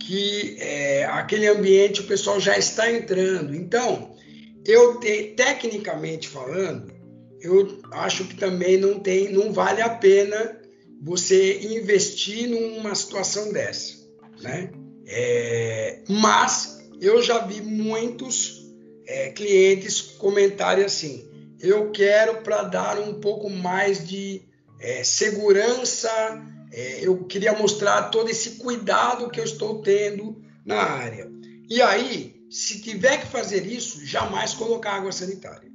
que é, aquele ambiente o pessoal já está entrando. Então, eu te, tecnicamente falando, eu acho que também não tem, não vale a pena você investir numa situação dessa, né? É, mas eu já vi muitos é, clientes comentarem assim: eu quero para dar um pouco mais de é, segurança é, eu queria mostrar todo esse cuidado que eu estou tendo na área. E aí, se tiver que fazer isso, jamais colocar água sanitária.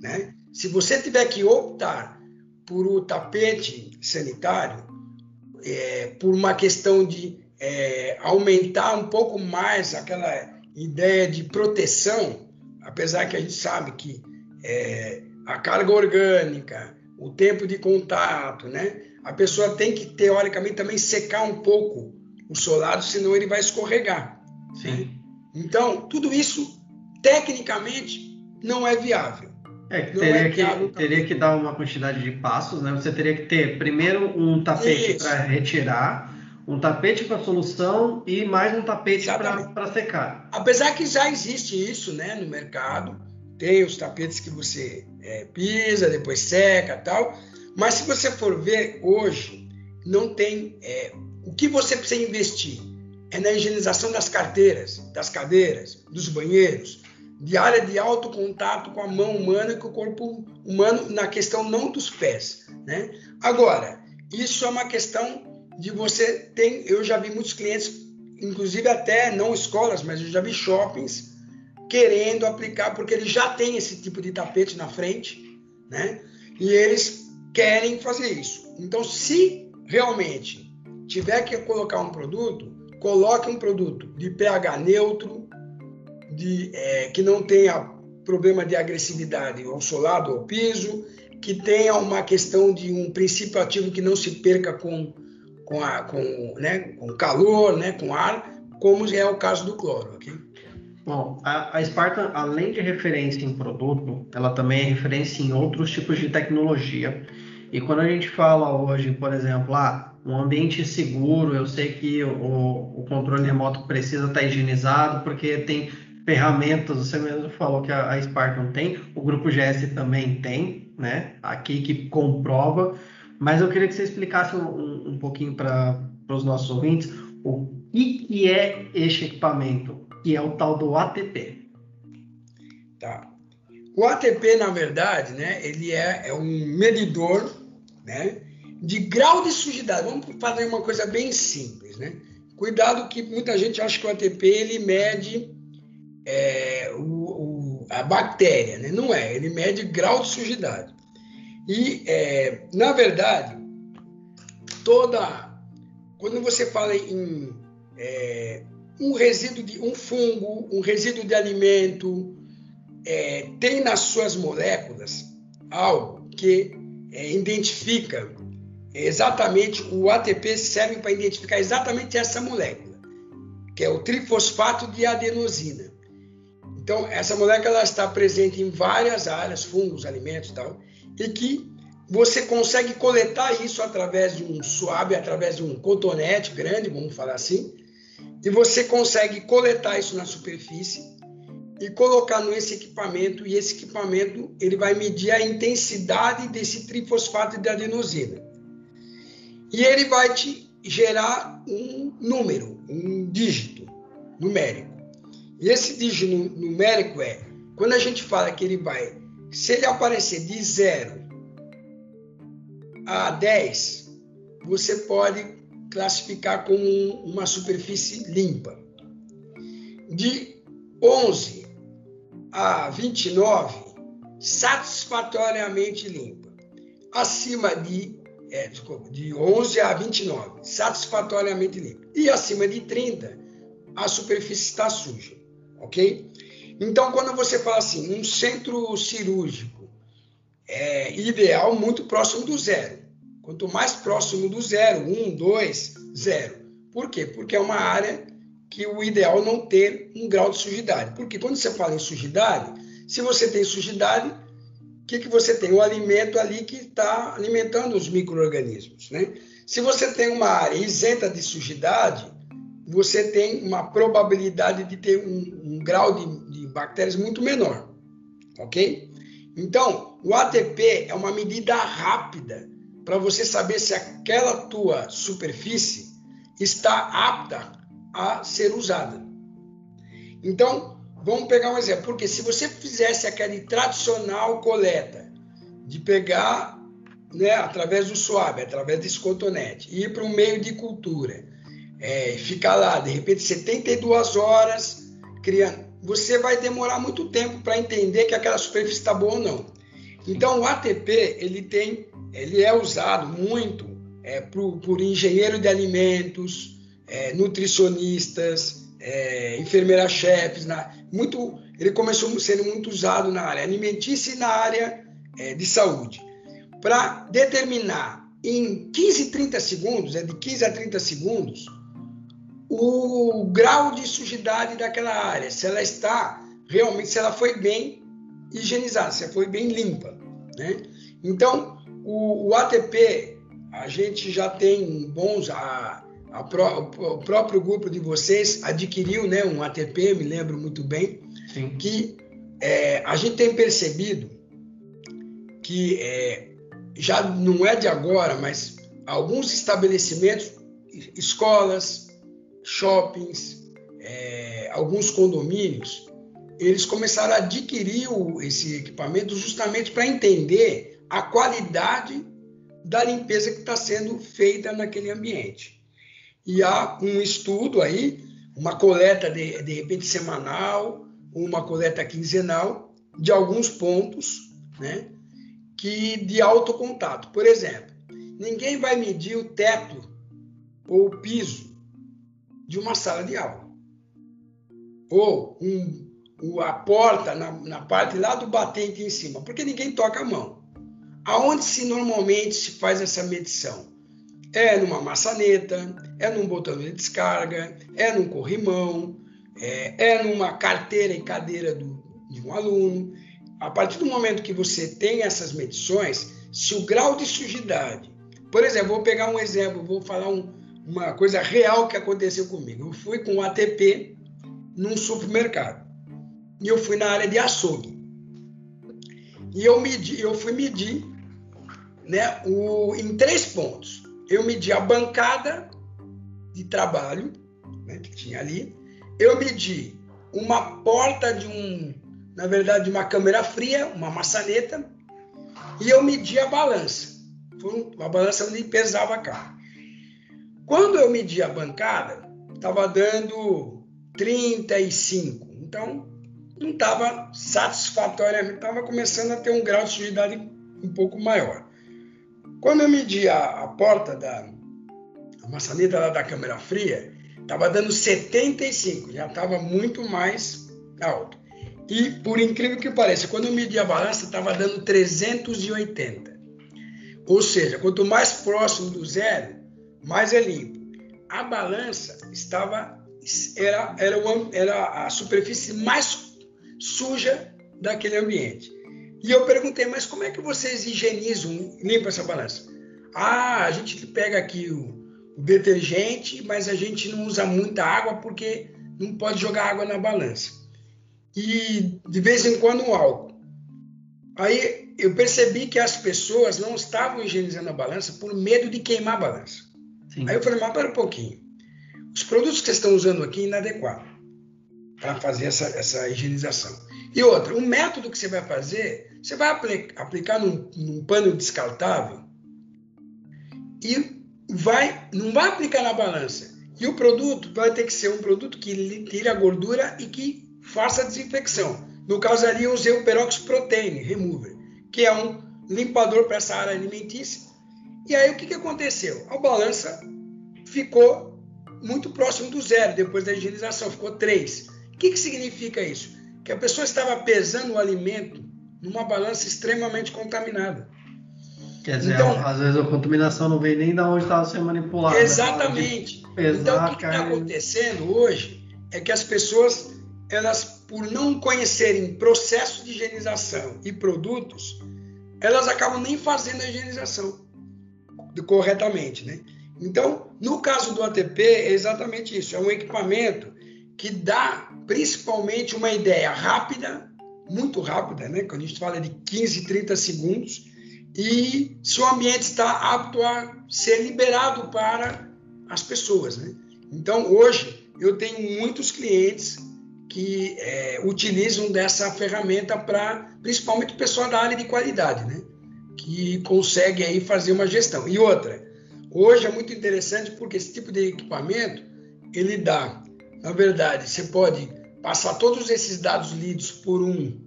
Né? Se você tiver que optar por o tapete sanitário, é, por uma questão de é, aumentar um pouco mais aquela ideia de proteção, apesar que a gente sabe que é, a carga orgânica, o tempo de contato, né? A pessoa tem que, teoricamente, também secar um pouco o solado, senão ele vai escorregar. Sim. Então, tudo isso, tecnicamente, não é viável. É, teria, é que, teria que dar uma quantidade de passos, né? Você teria que ter primeiro um tapete para retirar, um tapete para solução e mais um tapete para secar. Apesar que já existe isso né, no mercado, tem os tapetes que você é, pisa, depois seca tal, mas se você for ver hoje, não tem. É, o que você precisa investir é na higienização das carteiras, das cadeiras, dos banheiros, de área de alto contato com a mão humana, com o corpo humano, na questão não dos pés. Né? Agora, isso é uma questão de você tem. Eu já vi muitos clientes, inclusive até não escolas, mas eu já vi shoppings querendo aplicar, porque eles já têm esse tipo de tapete na frente, né? E eles querem fazer isso. Então, se realmente tiver que colocar um produto, coloque um produto de pH neutro, de, é, que não tenha problema de agressividade ao solado ou ao piso, que tenha uma questão de um princípio ativo que não se perca com, com, a, com, né, com calor, né, com ar, como é o caso do cloro. Okay? Bom, a, a Spartan, além de referência em produto, ela também é referência em outros tipos de tecnologia e quando a gente fala hoje, por exemplo, ah, um ambiente seguro, eu sei que o, o controle remoto precisa estar higienizado, porque tem ferramentas, você mesmo falou que a, a Spartan tem, o grupo GS também tem, né? Aqui que comprova. Mas eu queria que você explicasse um, um pouquinho para os nossos ouvintes o que, que é este equipamento, que é o tal do ATP. Tá. O ATP, na verdade, né, ele é, é um medidor né? De grau de sujidade. Vamos fazer uma coisa bem simples, né? Cuidado que muita gente acha que o ATP ele mede é, o, o, a bactéria, né? Não é, ele mede grau de sujidade. E, é, na verdade, toda. Quando você fala em é, um resíduo de um fungo, um resíduo de alimento, é, tem nas suas moléculas algo que é, identifica exatamente, o ATP serve para identificar exatamente essa molécula. que é o trifosfato de adenosina. Então, essa molécula está presente em várias áreas, fungos, alimentos e tal, e que você consegue coletar isso através de um suave, através de um cotonete grande, vamos falar assim, e você consegue coletar isso na superfície e colocar nesse equipamento, e esse equipamento ele vai medir a intensidade desse trifosfato de adenosina. E ele vai te gerar um número, um dígito numérico. E esse dígito numérico é, quando a gente fala que ele vai, se ele aparecer de 0 a 10, você pode classificar como uma superfície limpa. De 11 a 29, satisfatoriamente limpa. Acima de, é, desculpa, de 11 a 29, satisfatoriamente limpa. E acima de 30, a superfície está suja, ok? Então, quando você fala assim, um centro cirúrgico é ideal muito próximo do zero. Quanto mais próximo do zero, um, dois, zero. Por quê? Porque é uma área que o ideal não ter um grau de sujidade. Porque quando você fala em sujidade, se você tem sujidade, o que, que você tem? O alimento ali que está alimentando os micro-organismos. Né? Se você tem uma área isenta de sujidade, você tem uma probabilidade de ter um, um grau de, de bactérias muito menor. Ok? Então, o ATP é uma medida rápida para você saber se aquela tua superfície está apta a ser usada. Então, vamos pegar um exemplo, porque se você fizesse aquela tradicional coleta de pegar, né, através do suave, através desse cotonete, ir para um meio de cultura, é, ficar lá, de repente, 72 horas criando, você vai demorar muito tempo para entender que aquela superfície está boa ou não. Então, o ATP ele tem, ele é usado muito é, por, por engenheiro de alimentos, é, nutricionistas, é, enfermeiras-chefes, muito, ele começou ser muito usado na área alimentícia e na área é, de saúde, para determinar em 15, 30 segundos, é de 15 a 30 segundos, o grau de sujidade daquela área, se ela está realmente, se ela foi bem higienizada, se ela foi bem limpa. Né? Então, o, o ATP, a gente já tem bons. A pró, o próprio grupo de vocês adquiriu né, um ATP, me lembro muito bem, Sim. que é, a gente tem percebido que é, já não é de agora, mas alguns estabelecimentos, escolas, shoppings, é, alguns condomínios, eles começaram a adquirir o, esse equipamento justamente para entender a qualidade da limpeza que está sendo feita naquele ambiente. E há um estudo aí, uma coleta de, de repente semanal, uma coleta quinzenal de alguns pontos, né, que de alto contato. Por exemplo, ninguém vai medir o teto ou o piso de uma sala de aula. Ou um, a porta na, na parte lá do batente em cima, porque ninguém toca a mão. Aonde se normalmente se faz essa medição? É numa maçaneta, é num botão de descarga, é num corrimão, é, é numa carteira e cadeira do, de um aluno. A partir do momento que você tem essas medições, se o grau de sujidade, por exemplo, vou pegar um exemplo, vou falar um, uma coisa real que aconteceu comigo. Eu fui com o ATP num supermercado e eu fui na área de açougue. E eu medi, eu fui medir, né, o, em três pontos. Eu medi a bancada de trabalho, né, que tinha ali. Eu medi uma porta de um, na verdade, de uma câmera fria, uma maçaneta, e eu medi a balança. Foi uma balança onde pesava a carne. Quando eu medi a bancada, estava dando 35. Então, não estava satisfatoriamente, estava começando a ter um grau de sujidade um pouco maior. Quando eu medi a, a porta da a maçaneta da câmera fria, estava dando 75, já estava muito mais alto. E, por incrível que pareça, quando eu medi a balança, estava dando 380. Ou seja, quanto mais próximo do zero, mais é limpo. A balança estava era, era, uma, era a superfície mais suja daquele ambiente. E eu perguntei, mas como é que vocês higienizam, limpam essa balança? Ah, a gente pega aqui o, o detergente, mas a gente não usa muita água porque não pode jogar água na balança. E de vez em quando um álcool. Aí eu percebi que as pessoas não estavam higienizando a balança por medo de queimar a balança. Sim. Aí eu falei, mas para um pouquinho. Os produtos que vocês estão usando aqui é inadequado para fazer essa, essa higienização. E outra, o método que você vai fazer, você vai aplicar num, num pano descartável e vai, não vai aplicar na balança. E o produto vai ter que ser um produto que tire a gordura e que faça a desinfecção. No caso ali, eu usei o Perox Protein Remover, que é um limpador para essa área alimentícia. E aí, o que, que aconteceu? A balança ficou muito próximo do zero depois da higienização, ficou 3. O que, que significa isso? Que a pessoa estava pesando o alimento numa balança extremamente contaminada. Quer dizer, então, às vezes a contaminação não vem nem da onde estava sendo manipulado. Né? Exatamente. Então, o que está acontecendo hoje é que as pessoas, elas, por não conhecerem processo de higienização e produtos, elas acabam nem fazendo a higienização corretamente, né? Então, no caso do ATP, é exatamente isso. É um equipamento que dá principalmente uma ideia rápida, muito rápida, né? Quando a gente fala de 15, 30 segundos, e se o ambiente está apto a ser liberado para as pessoas. Né? Então, hoje, eu tenho muitos clientes que é, utilizam dessa ferramenta para, principalmente o pessoal da área de qualidade, né? que consegue aí fazer uma gestão. E outra, hoje é muito interessante porque esse tipo de equipamento, ele dá, na verdade, você pode passar todos esses dados lidos por um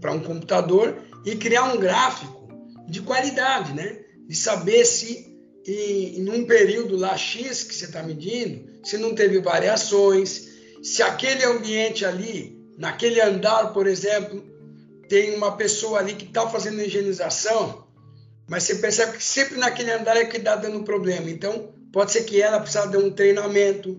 para um computador e criar um gráfico de qualidade, né? De saber se em, em um período lá X que você está medindo, se não teve variações, se aquele ambiente ali, naquele andar, por exemplo, tem uma pessoa ali que está fazendo higienização, mas você percebe que sempre naquele andar é que está dando problema. Então, pode ser que ela precisa de um treinamento,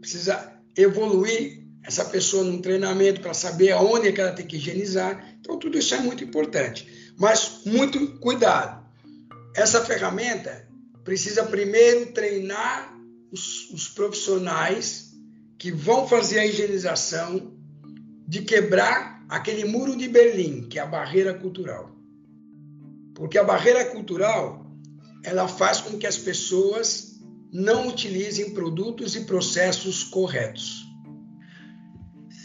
precisa evoluir essa pessoa num treinamento para saber aonde é que ela tem que higienizar. Então, tudo isso é muito importante. Mas muito cuidado. Essa ferramenta precisa primeiro treinar os, os profissionais que vão fazer a higienização de quebrar aquele muro de Berlim, que é a barreira cultural. Porque a barreira cultural, ela faz com que as pessoas não utilizem produtos e processos corretos.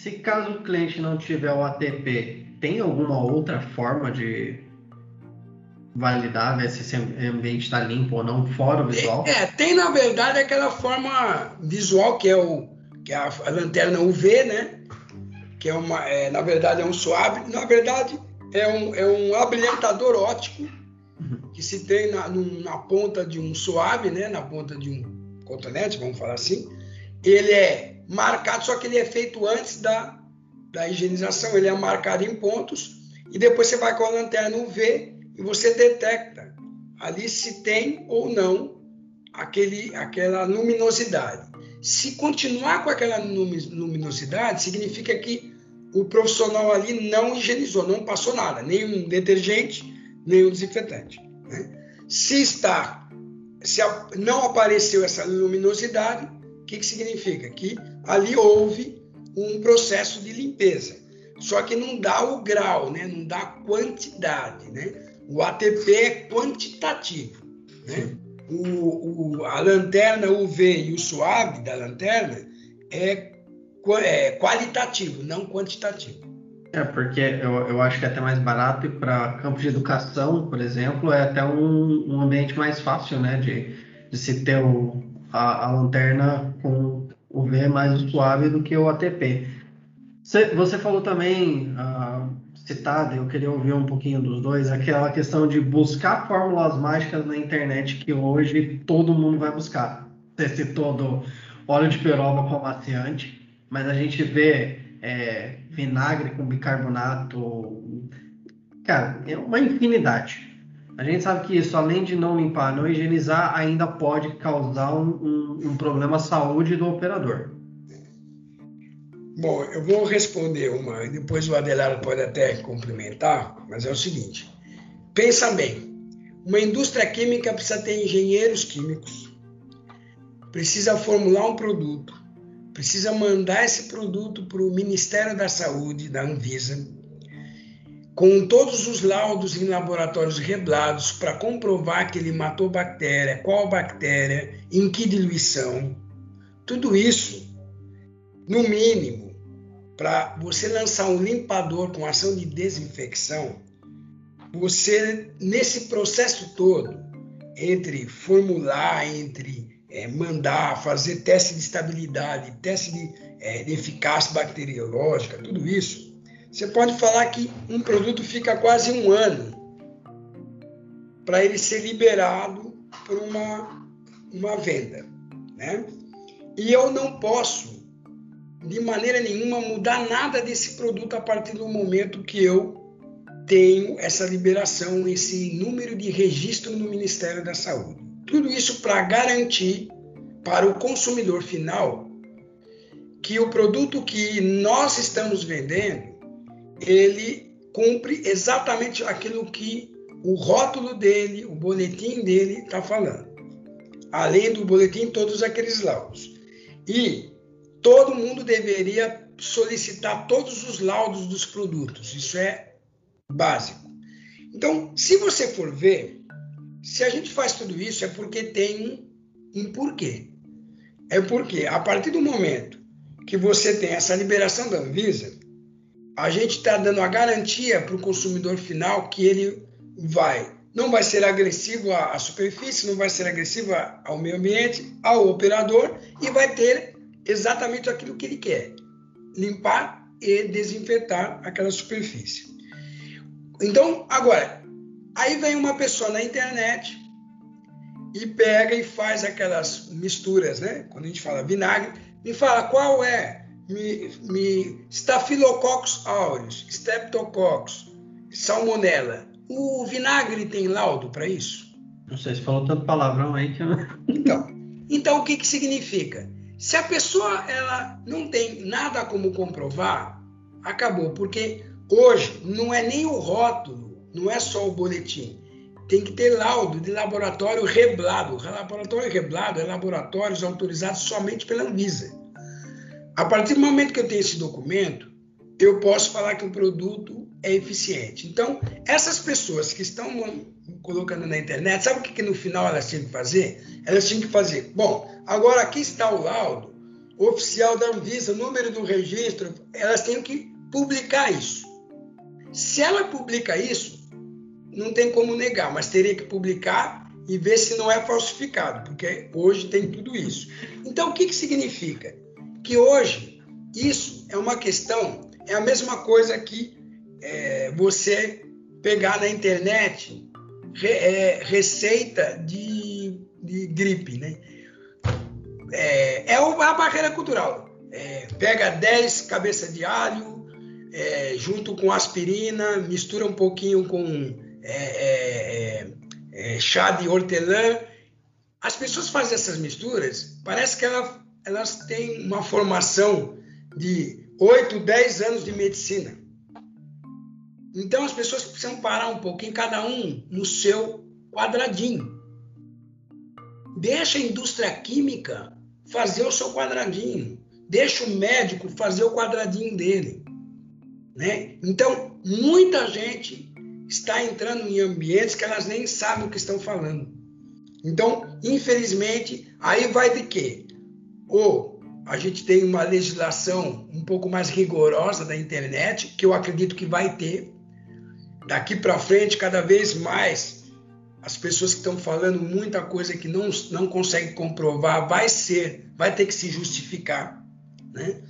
Se caso o cliente não tiver o ATP, tem alguma outra forma de validar, ver se esse ambiente está limpo ou não, fora o visual? É, tem na verdade aquela forma visual que é, o, que é a, a lanterna UV, né? Que é uma, é, na verdade é um suave, na verdade é um, é um abrilhantador óptico uhum. que se tem na, na ponta de um suave, né? Na ponta de um cotonete, vamos falar assim. Ele é marcado, só que ele é feito antes da da higienização, ele é marcado em pontos e depois você vai com a lanterna UV e você detecta ali se tem ou não aquele, aquela luminosidade. Se continuar com aquela luminosidade, significa que o profissional ali não higienizou, não passou nada, nem um detergente, nem um desinfetante. Né? Se está, se não apareceu essa luminosidade, que, que significa? Que ali houve um processo de limpeza. Só que não dá o grau, né? não dá quantidade. Né? O ATP é quantitativo. Né? O, o, a lanterna UV e o suave da lanterna é, é qualitativo, não quantitativo. É, porque eu, eu acho que é até mais barato e para campos de educação, por exemplo, é até um, um ambiente mais fácil né, de, de se ter o, a, a lanterna com o V é mais suave do que o ATP. Você falou também, citado, eu queria ouvir um pouquinho dos dois, aquela questão de buscar fórmulas mágicas na internet que hoje todo mundo vai buscar. Você citou do óleo de peroba com amaciante, mas a gente vê é, vinagre com bicarbonato, cara, é uma infinidade. A gente sabe que isso, além de não limpar, não higienizar, ainda pode causar um, um, um problema à saúde do operador. Bom, eu vou responder uma, e depois o Adelar pode até complementar, mas é o seguinte: pensa bem, uma indústria química precisa ter engenheiros químicos, precisa formular um produto, precisa mandar esse produto para o Ministério da Saúde, da Anvisa, com todos os laudos em laboratórios regulados para comprovar que ele matou bactéria, qual bactéria, em que diluição. Tudo isso, no mínimo, para você lançar um limpador com ação de desinfecção, você, nesse processo todo, entre formular, entre é, mandar, fazer teste de estabilidade, teste de, é, de eficácia bacteriológica, tudo isso, você pode falar que um produto fica quase um ano para ele ser liberado por uma, uma venda, né? E eu não posso, de maneira nenhuma, mudar nada desse produto a partir do momento que eu tenho essa liberação, esse número de registro no Ministério da Saúde. Tudo isso para garantir para o consumidor final que o produto que nós estamos vendendo ele cumpre exatamente aquilo que o rótulo dele, o boletim dele está falando. Além do boletim, todos aqueles laudos. E todo mundo deveria solicitar todos os laudos dos produtos. Isso é básico. Então, se você for ver, se a gente faz tudo isso é porque tem um, porquê. É porque a partir do momento que você tem essa liberação da Anvisa, a gente está dando a garantia para o consumidor final que ele vai, não vai ser agressivo à, superfície, não vai ser agressivo ao meio ambiente, ao operador e vai ter exatamente aquilo que ele quer: limpar e desinfetar aquela superfície. Então, agora, aí vem uma pessoa na internet e pega e faz aquelas misturas, né? Quando a gente fala vinagre, me fala qual é me, me Staphylococcus aureus, Streptococcus, Salmonella. O vinagre tem laudo para isso? Não sei se falou tanto palavrão aí que eu... Então, então o que, que significa? Se a pessoa ela não tem nada como comprovar, acabou, porque hoje não é nem o rótulo, não é só o boletim. Tem que ter laudo de laboratório reblado. Laboratório reblado é laboratórios autorizados somente pela Anvisa. A partir do momento que eu tenho esse documento, eu posso falar que o produto é eficiente. Então, essas pessoas que estão colocando na internet, sabe o que, que no final elas tinham que fazer? Elas tinham que fazer, bom, agora aqui está o laudo oficial da Anvisa, número do registro, elas têm que publicar isso. Se ela publica isso, não tem como negar, mas teria que publicar e ver se não é falsificado, porque hoje tem tudo isso. Então, o que, que significa? Que hoje isso é uma questão, é a mesma coisa que é, você pegar na internet re, é, receita de, de, gripe, né? É, é a barreira cultural. É, pega 10 cabeças de alho, é, junto com aspirina, mistura um pouquinho com é, chá de hortelã. As pessoas fazem essas misturas, parece que ela elas têm uma formação de 8, 10 anos de medicina. Então as pessoas precisam parar um pouquinho, cada um no seu quadradinho. Deixa a indústria química fazer o seu quadradinho. Deixa o médico fazer o quadradinho dele. Né? Então, muita gente está entrando em ambientes que elas nem sabem o que estão falando. Então, infelizmente, aí vai de quê? Ou a gente tem uma legislação um pouco mais rigorosa da internet, que eu acredito que vai ter. Daqui para frente, cada vez mais, as pessoas que estão falando muita coisa que não, não conseguem comprovar, vai ser, vai ter que se justificar. Né?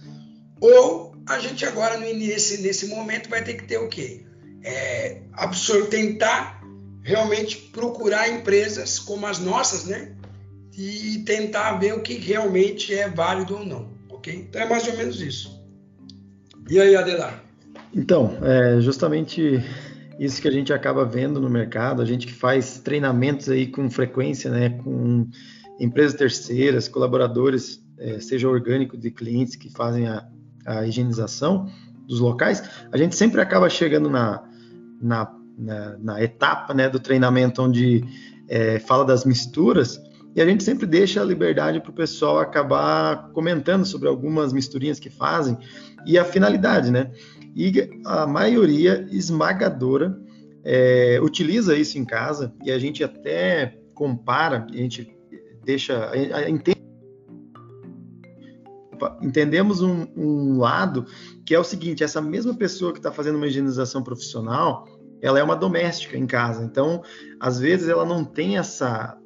Ou a gente agora, nesse, nesse momento, vai ter que ter o quê? É, tentar realmente procurar empresas como as nossas, né? E tentar ver o que realmente é válido ou não, ok? Então é mais ou menos isso. E aí, Adelar? Então, é justamente isso que a gente acaba vendo no mercado, a gente que faz treinamentos aí com frequência, né, com empresas terceiras, colaboradores, é, seja orgânico de clientes que fazem a, a higienização dos locais, a gente sempre acaba chegando na, na, na, na etapa né, do treinamento onde é, fala das misturas, e a gente sempre deixa a liberdade para o pessoal acabar comentando sobre algumas misturinhas que fazem e a finalidade, né? E a maioria esmagadora é, utiliza isso em casa e a gente até compara, a gente deixa, a, a, entende, entendemos um, um, lado que é o seguinte: essa mesma pessoa que está fazendo uma higienização profissional, ela é uma doméstica em casa, então às vezes ela não tem essa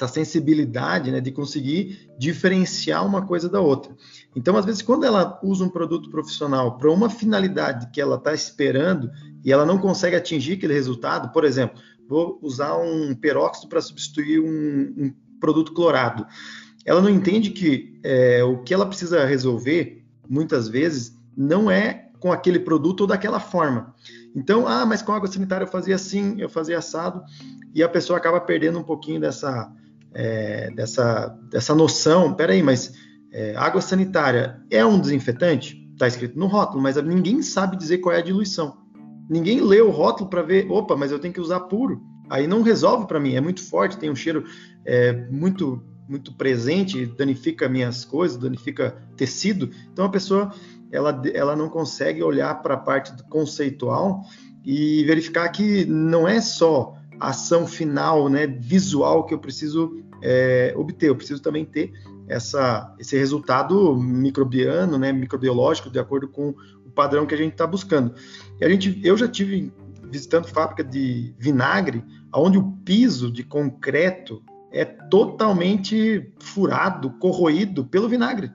essa sensibilidade né, de conseguir diferenciar uma coisa da outra. Então, às vezes, quando ela usa um produto profissional para uma finalidade que ela está esperando e ela não consegue atingir aquele resultado, por exemplo, vou usar um peróxido para substituir um, um, produto clorado. Ela não entende que é, o que ela precisa resolver, muitas vezes, não é com aquele produto ou daquela forma. Então, ah, mas com água sanitária eu fazia assim, eu fazia assado, e a pessoa acaba perdendo um pouquinho dessa, é, dessa, dessa noção. Peraí, mas é, água sanitária é um desinfetante? Está escrito no rótulo, mas ninguém sabe dizer qual é a diluição. Ninguém lê o rótulo para ver, opa, mas eu tenho que usar puro. Aí não resolve para mim, é muito forte, tem um cheiro é, muito muito presente, danifica minhas coisas, danifica tecido. Então a pessoa ela, ela não consegue olhar para a parte conceitual e verificar que não é só ação final, né, visual que eu preciso é, obter. Eu preciso também ter essa, esse resultado microbiano, né, microbiológico, de acordo com o padrão que a gente está buscando. E a gente, eu já tive visitando fábrica de vinagre, onde o piso de concreto é totalmente furado, corroído pelo vinagre.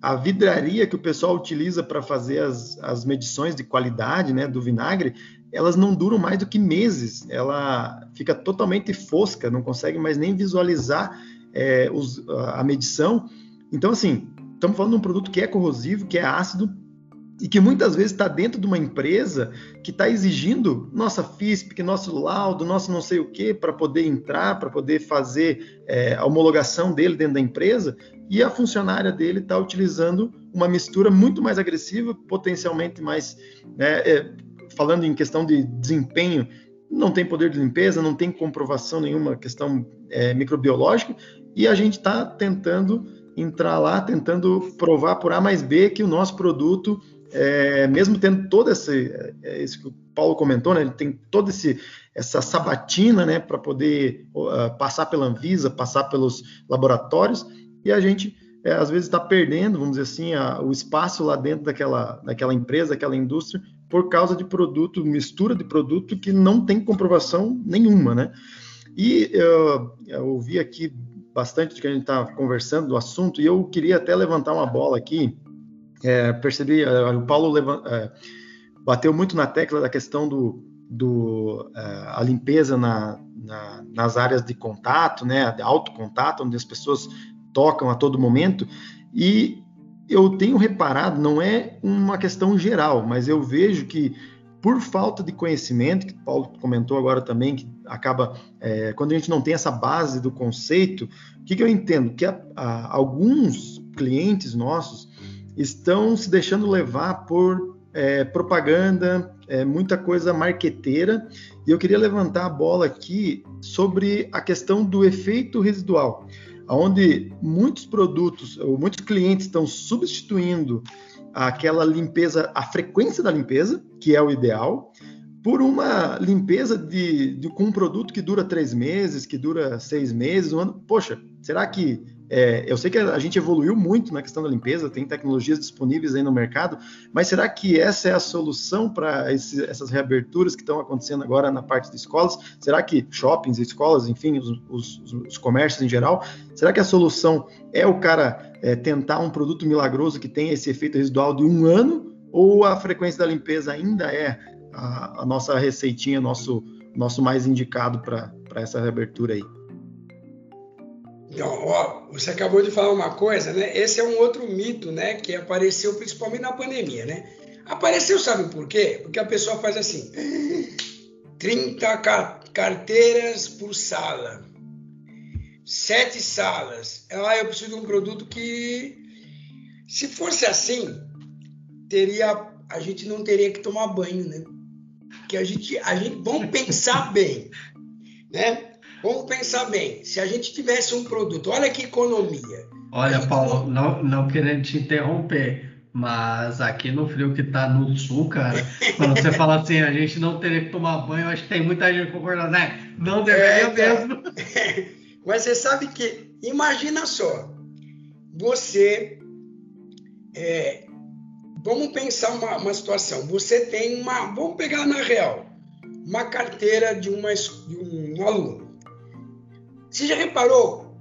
A vidraria que o pessoal utiliza para fazer as, as medições de qualidade né, do vinagre elas não duram mais do que meses. Ela fica totalmente fosca, não consegue mais nem visualizar é, os, a medição. Então, assim, estamos falando de um produto que é corrosivo, que é ácido e que muitas vezes está dentro de uma empresa que está exigindo nossa FISP, nosso laudo, nosso não sei o que, para poder entrar, para poder fazer é, a homologação dele dentro da empresa, e a funcionária dele está utilizando uma mistura muito mais agressiva, potencialmente mais né, é, falando em questão de desempenho, não tem poder de limpeza, não tem comprovação nenhuma questão é, microbiológica, e a gente está tentando entrar lá, tentando provar por A mais B que o nosso produto, é, mesmo tendo todo esse, é, isso que o Paulo comentou, né, ele tem toda essa sabatina né, para poder uh, passar pela Anvisa, passar pelos laboratórios, e a gente é, às vezes está perdendo, vamos dizer assim, a, o espaço lá dentro daquela, daquela empresa, daquela indústria, por causa de produto, mistura de produto que não tem comprovação nenhuma, né? E eu, eu ouvi aqui bastante de que a gente está conversando do assunto e eu queria até levantar uma bola aqui. É, percebi, é, o Paulo é, bateu muito na tecla da questão do, do a limpeza na, na, nas áreas de contato, né, de alto contato, onde as pessoas tocam a todo momento. E eu tenho reparado, não é uma questão geral, mas eu vejo que por falta de conhecimento, que o Paulo comentou agora também, que acaba, é, quando a gente não tem essa base do conceito, o que, que eu entendo? Que a, a, alguns clientes nossos estão se deixando levar por é, propaganda, é, muita coisa marqueteira, e eu queria levantar a bola aqui sobre a questão do efeito residual onde muitos produtos ou muitos clientes estão substituindo aquela limpeza, a frequência da limpeza, que é o ideal, por uma limpeza de, de, com um produto que dura três meses, que dura seis meses, um ano. Poxa, será que é, eu sei que a gente evoluiu muito na questão da limpeza, tem tecnologias disponíveis aí no mercado, mas será que essa é a solução para essas reaberturas que estão acontecendo agora na parte de escolas? Será que shoppings, escolas, enfim, os, os, os comércios em geral, será que a solução é o cara é, tentar um produto milagroso que tem esse efeito residual de um ano? Ou a frequência da limpeza ainda é a, a nossa receitinha, nosso, nosso mais indicado para essa reabertura aí? Então, ó, você acabou de falar uma coisa, né? Esse é um outro mito, né? Que apareceu principalmente na pandemia, né? Apareceu, sabe por quê? Porque a pessoa faz assim: *laughs* 30 carteiras por sala, sete salas. Ah, eu preciso de um produto que, se fosse assim, teria, a gente não teria que tomar banho, né? Que a gente, a gente, vamos pensar bem, né? Vamos pensar bem. Se a gente tivesse um produto, olha que economia. Olha, Paulo, não, não querendo te interromper, mas aqui no frio que tá no sul, cara, *laughs* quando você fala assim, a gente não teria que tomar banho, acho que tem muita gente concordando, né? Não deveria é, mesmo. *laughs* Mas você sabe que, imagina só, você. É, vamos pensar uma, uma situação. Você tem uma. Vamos pegar na real, uma carteira de, uma, de um aluno. Você já reparou?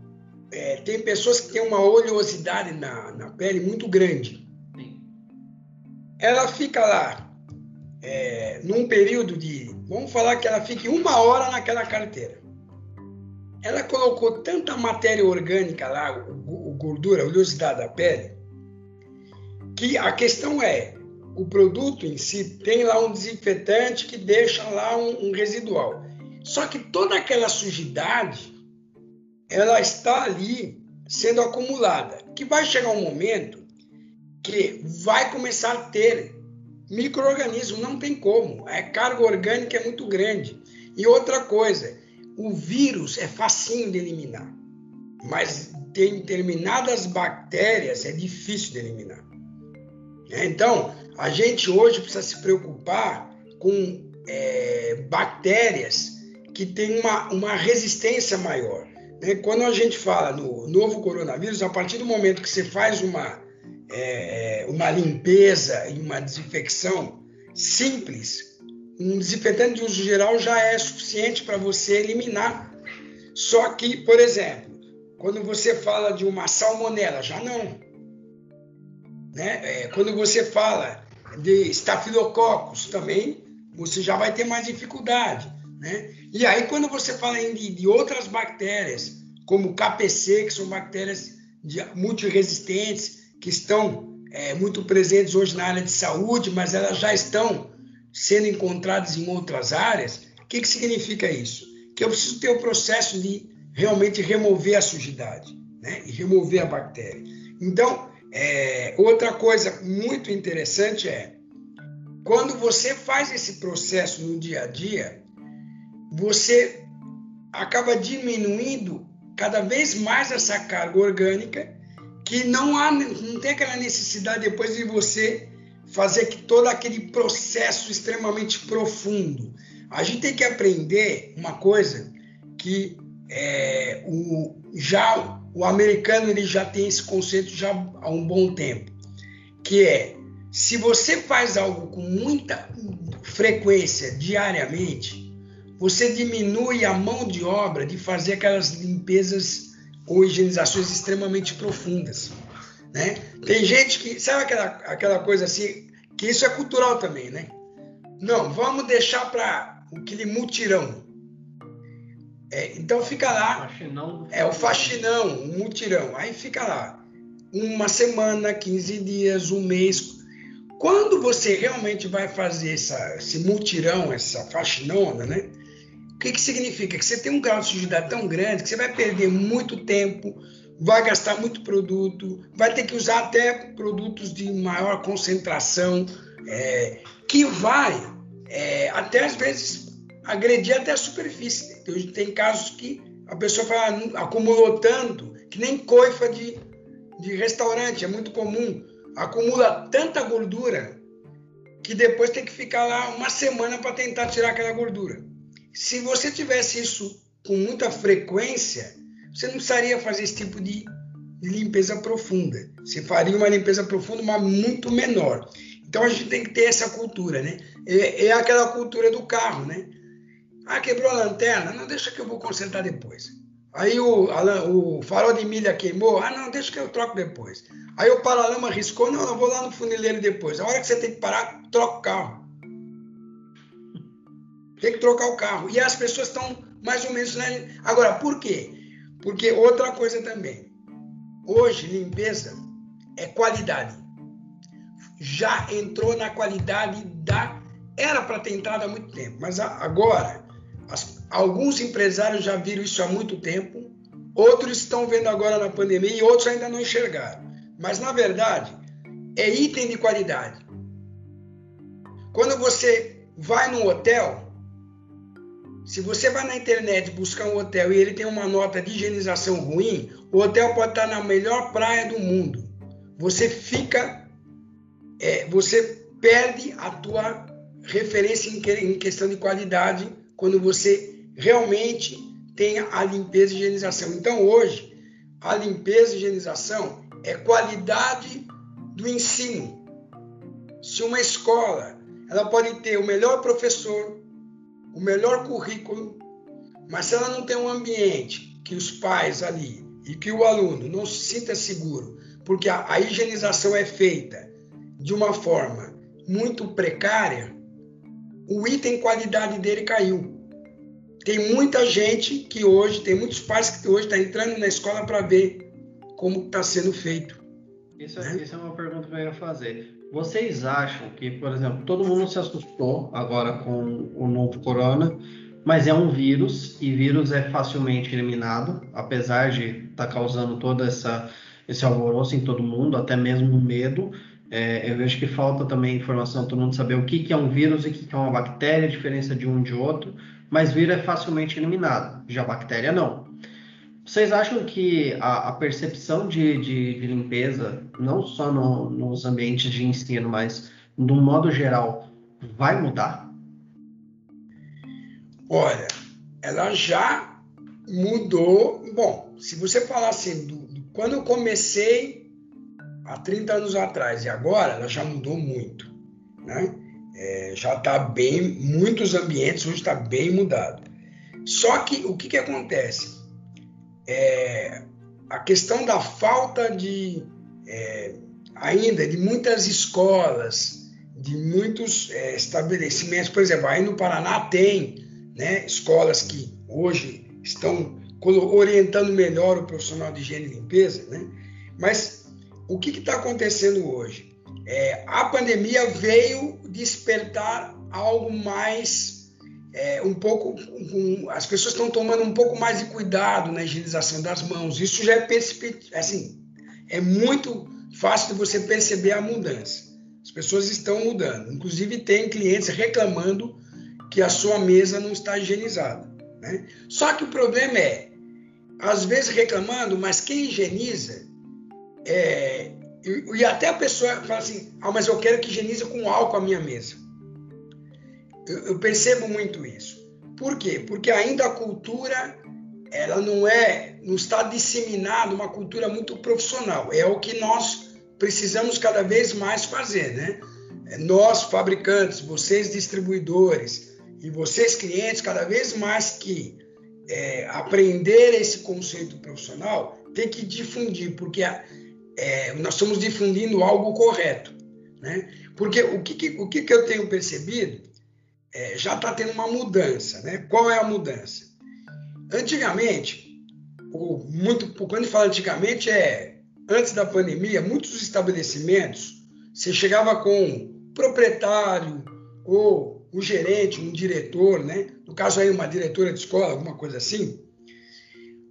É, tem pessoas que têm uma oleosidade na, na pele muito grande. Ela fica lá é, num período de. Vamos falar que ela fique uma hora naquela carteira ela colocou tanta matéria orgânica lá, o, o gordura, a oleosidade da pele, que a questão é, o produto em si tem lá um desinfetante que deixa lá um, um residual. Só que toda aquela sujidade, ela está ali sendo acumulada, que vai chegar um momento que vai começar a ter microorganismo, não tem como. A carga orgânica é muito grande. E outra coisa, o vírus é facinho de eliminar, mas tem determinadas bactérias é difícil de eliminar. É, então, a gente hoje precisa se preocupar com é, bactérias que têm uma, uma resistência maior. Né? Quando a gente fala no novo coronavírus, a partir do momento que você faz uma, é, uma limpeza e uma desinfecção simples, um desinfetante de uso geral já é suficiente para você eliminar. Só que, por exemplo, quando você fala de uma salmonela, já não. Né? É, quando você fala de estafilococcus também, você já vai ter mais dificuldade. Né? E aí, quando você fala de, de outras bactérias, como KPC, que são bactérias multiresistentes, que estão é, muito presentes hoje na área de saúde, mas elas já estão sendo encontradas em outras áreas, o que, que significa isso? Que eu preciso ter o processo de realmente remover a sujidade né? e remover a bactéria. Então, é, outra coisa muito interessante é quando você faz esse processo no dia a dia, você acaba diminuindo cada vez mais essa carga orgânica que não há não tem aquela necessidade depois de você fazer que todo aquele processo extremamente profundo. A gente tem que aprender uma coisa que é, o, já o americano ele já tem esse conceito já há um bom tempo, que é se você faz algo com muita frequência diariamente, você diminui a mão de obra de fazer aquelas limpezas ou higienizações extremamente profundas. Né? Tem gente que, sabe aquela, aquela coisa assim, que isso é cultural também, né? Não, vamos deixar para aquele mutirão. É, então fica lá, faxinão é o faxinão, o mutirão. Aí fica lá uma semana, 15 dias, um mês. Quando você realmente vai fazer essa, esse mutirão, essa faxinona, né? O que, que significa? Que você tem um grau de sujidade tão grande que você vai perder muito tempo, vai gastar muito produto, vai ter que usar até produtos de maior concentração, é, que vai é, até às vezes agredir até a superfície. Tem, tem casos que a pessoa fala, acumulou tanto que nem coifa de, de restaurante, é muito comum. Acumula tanta gordura que depois tem que ficar lá uma semana para tentar tirar aquela gordura. Se você tivesse isso com muita frequência, você não precisaria fazer esse tipo de limpeza profunda. Você faria uma limpeza profunda, mas muito menor. Então a gente tem que ter essa cultura, né? É, é aquela cultura do carro, né? Ah, quebrou a lanterna? Não, deixa que eu vou consertar depois. Aí o, a, o farol de milha queimou? Ah, não, deixa que eu troco depois. Aí o paralama riscou? Não, eu vou lá no funileiro depois. A hora que você tem que parar, troca o carro. Tem que trocar o carro. E as pessoas estão mais ou menos... Né? Agora, por quê? Porque outra coisa também, hoje limpeza é qualidade. Já entrou na qualidade da. Era para ter entrado há muito tempo, mas agora as, alguns empresários já viram isso há muito tempo, outros estão vendo agora na pandemia e outros ainda não enxergaram. Mas na verdade é item de qualidade. Quando você vai num hotel, se você vai na internet buscar um hotel e ele tem uma nota de higienização ruim, o hotel pode estar na melhor praia do mundo. Você fica, é, você perde a tua referência em, questão de qualidade quando você realmente tem a limpeza e higienização. Então hoje a limpeza e higienização é qualidade do ensino. Se uma escola ela pode ter o melhor professor, o melhor currículo, mas se ela não tem um ambiente que os pais ali e que o aluno não se sinta seguro, porque a, a higienização é feita de uma forma muito precária, o item qualidade dele caiu. Tem muita gente que hoje, tem muitos pais que hoje estão tá entrando na escola para ver como está sendo feito. Isso, é, né? isso é uma pergunta que eu ia fazer. Vocês acham que, por exemplo, todo mundo se assustou agora com o novo corona, mas é um vírus e vírus é facilmente eliminado, apesar de estar tá causando todo essa, esse alvoroço em todo mundo, até mesmo medo. É, eu vejo que falta também informação, todo mundo saber o que, que é um vírus e o que, que é uma bactéria, a diferença de um de outro, mas vírus é facilmente eliminado, já bactéria não. Vocês acham que a, a percepção de, de, de, limpeza, não só no, nos ambientes de ensino, mas um modo geral, vai mudar? Olha, ela já mudou. Bom, se você falar assim, do, do, quando eu comecei há 30 anos atrás e agora, ela já mudou muito. Né? É, já está bem, muitos ambientes hoje está bem mudado. Só que o que, que acontece? É, a questão da falta de é, ainda de muitas escolas, de muitos é, estabelecimentos, por exemplo, aí no Paraná tem né, escolas que hoje estão orientando melhor o profissional de higiene e limpeza, né? mas o que está acontecendo hoje? É, a pandemia veio despertar algo mais é, um pouco, um, as pessoas estão tomando um pouco mais de cuidado na higienização das mãos. Isso já é assim, é muito fácil de você perceber a mudança. As pessoas estão mudando. Inclusive tem clientes reclamando que a sua mesa não está higienizada. Né? Só que o problema é, às vezes reclamando, mas quem higieniza é, e, e até a pessoa fala assim, ah, mas eu quero que higienize com álcool a minha mesa. Eu, percebo muito isso. Por quê? Porque ainda a cultura ela não é, não está disseminada uma cultura muito profissional. É o que nós precisamos cada vez mais fazer, né? É nós fabricantes, vocês distribuidores e vocês clientes, cada vez mais que é, aprender esse conceito profissional, tem que difundir, porque é, nós estamos difundindo algo correto, né? Porque o que, o que eu tenho percebido é, já está tendo uma mudança. Né? Qual é a mudança? Antigamente, ou muito, quando fala antigamente, é antes da pandemia, muitos estabelecimentos, você chegava com um proprietário ou um gerente, um diretor, né? no caso aí uma diretora de escola, alguma coisa assim.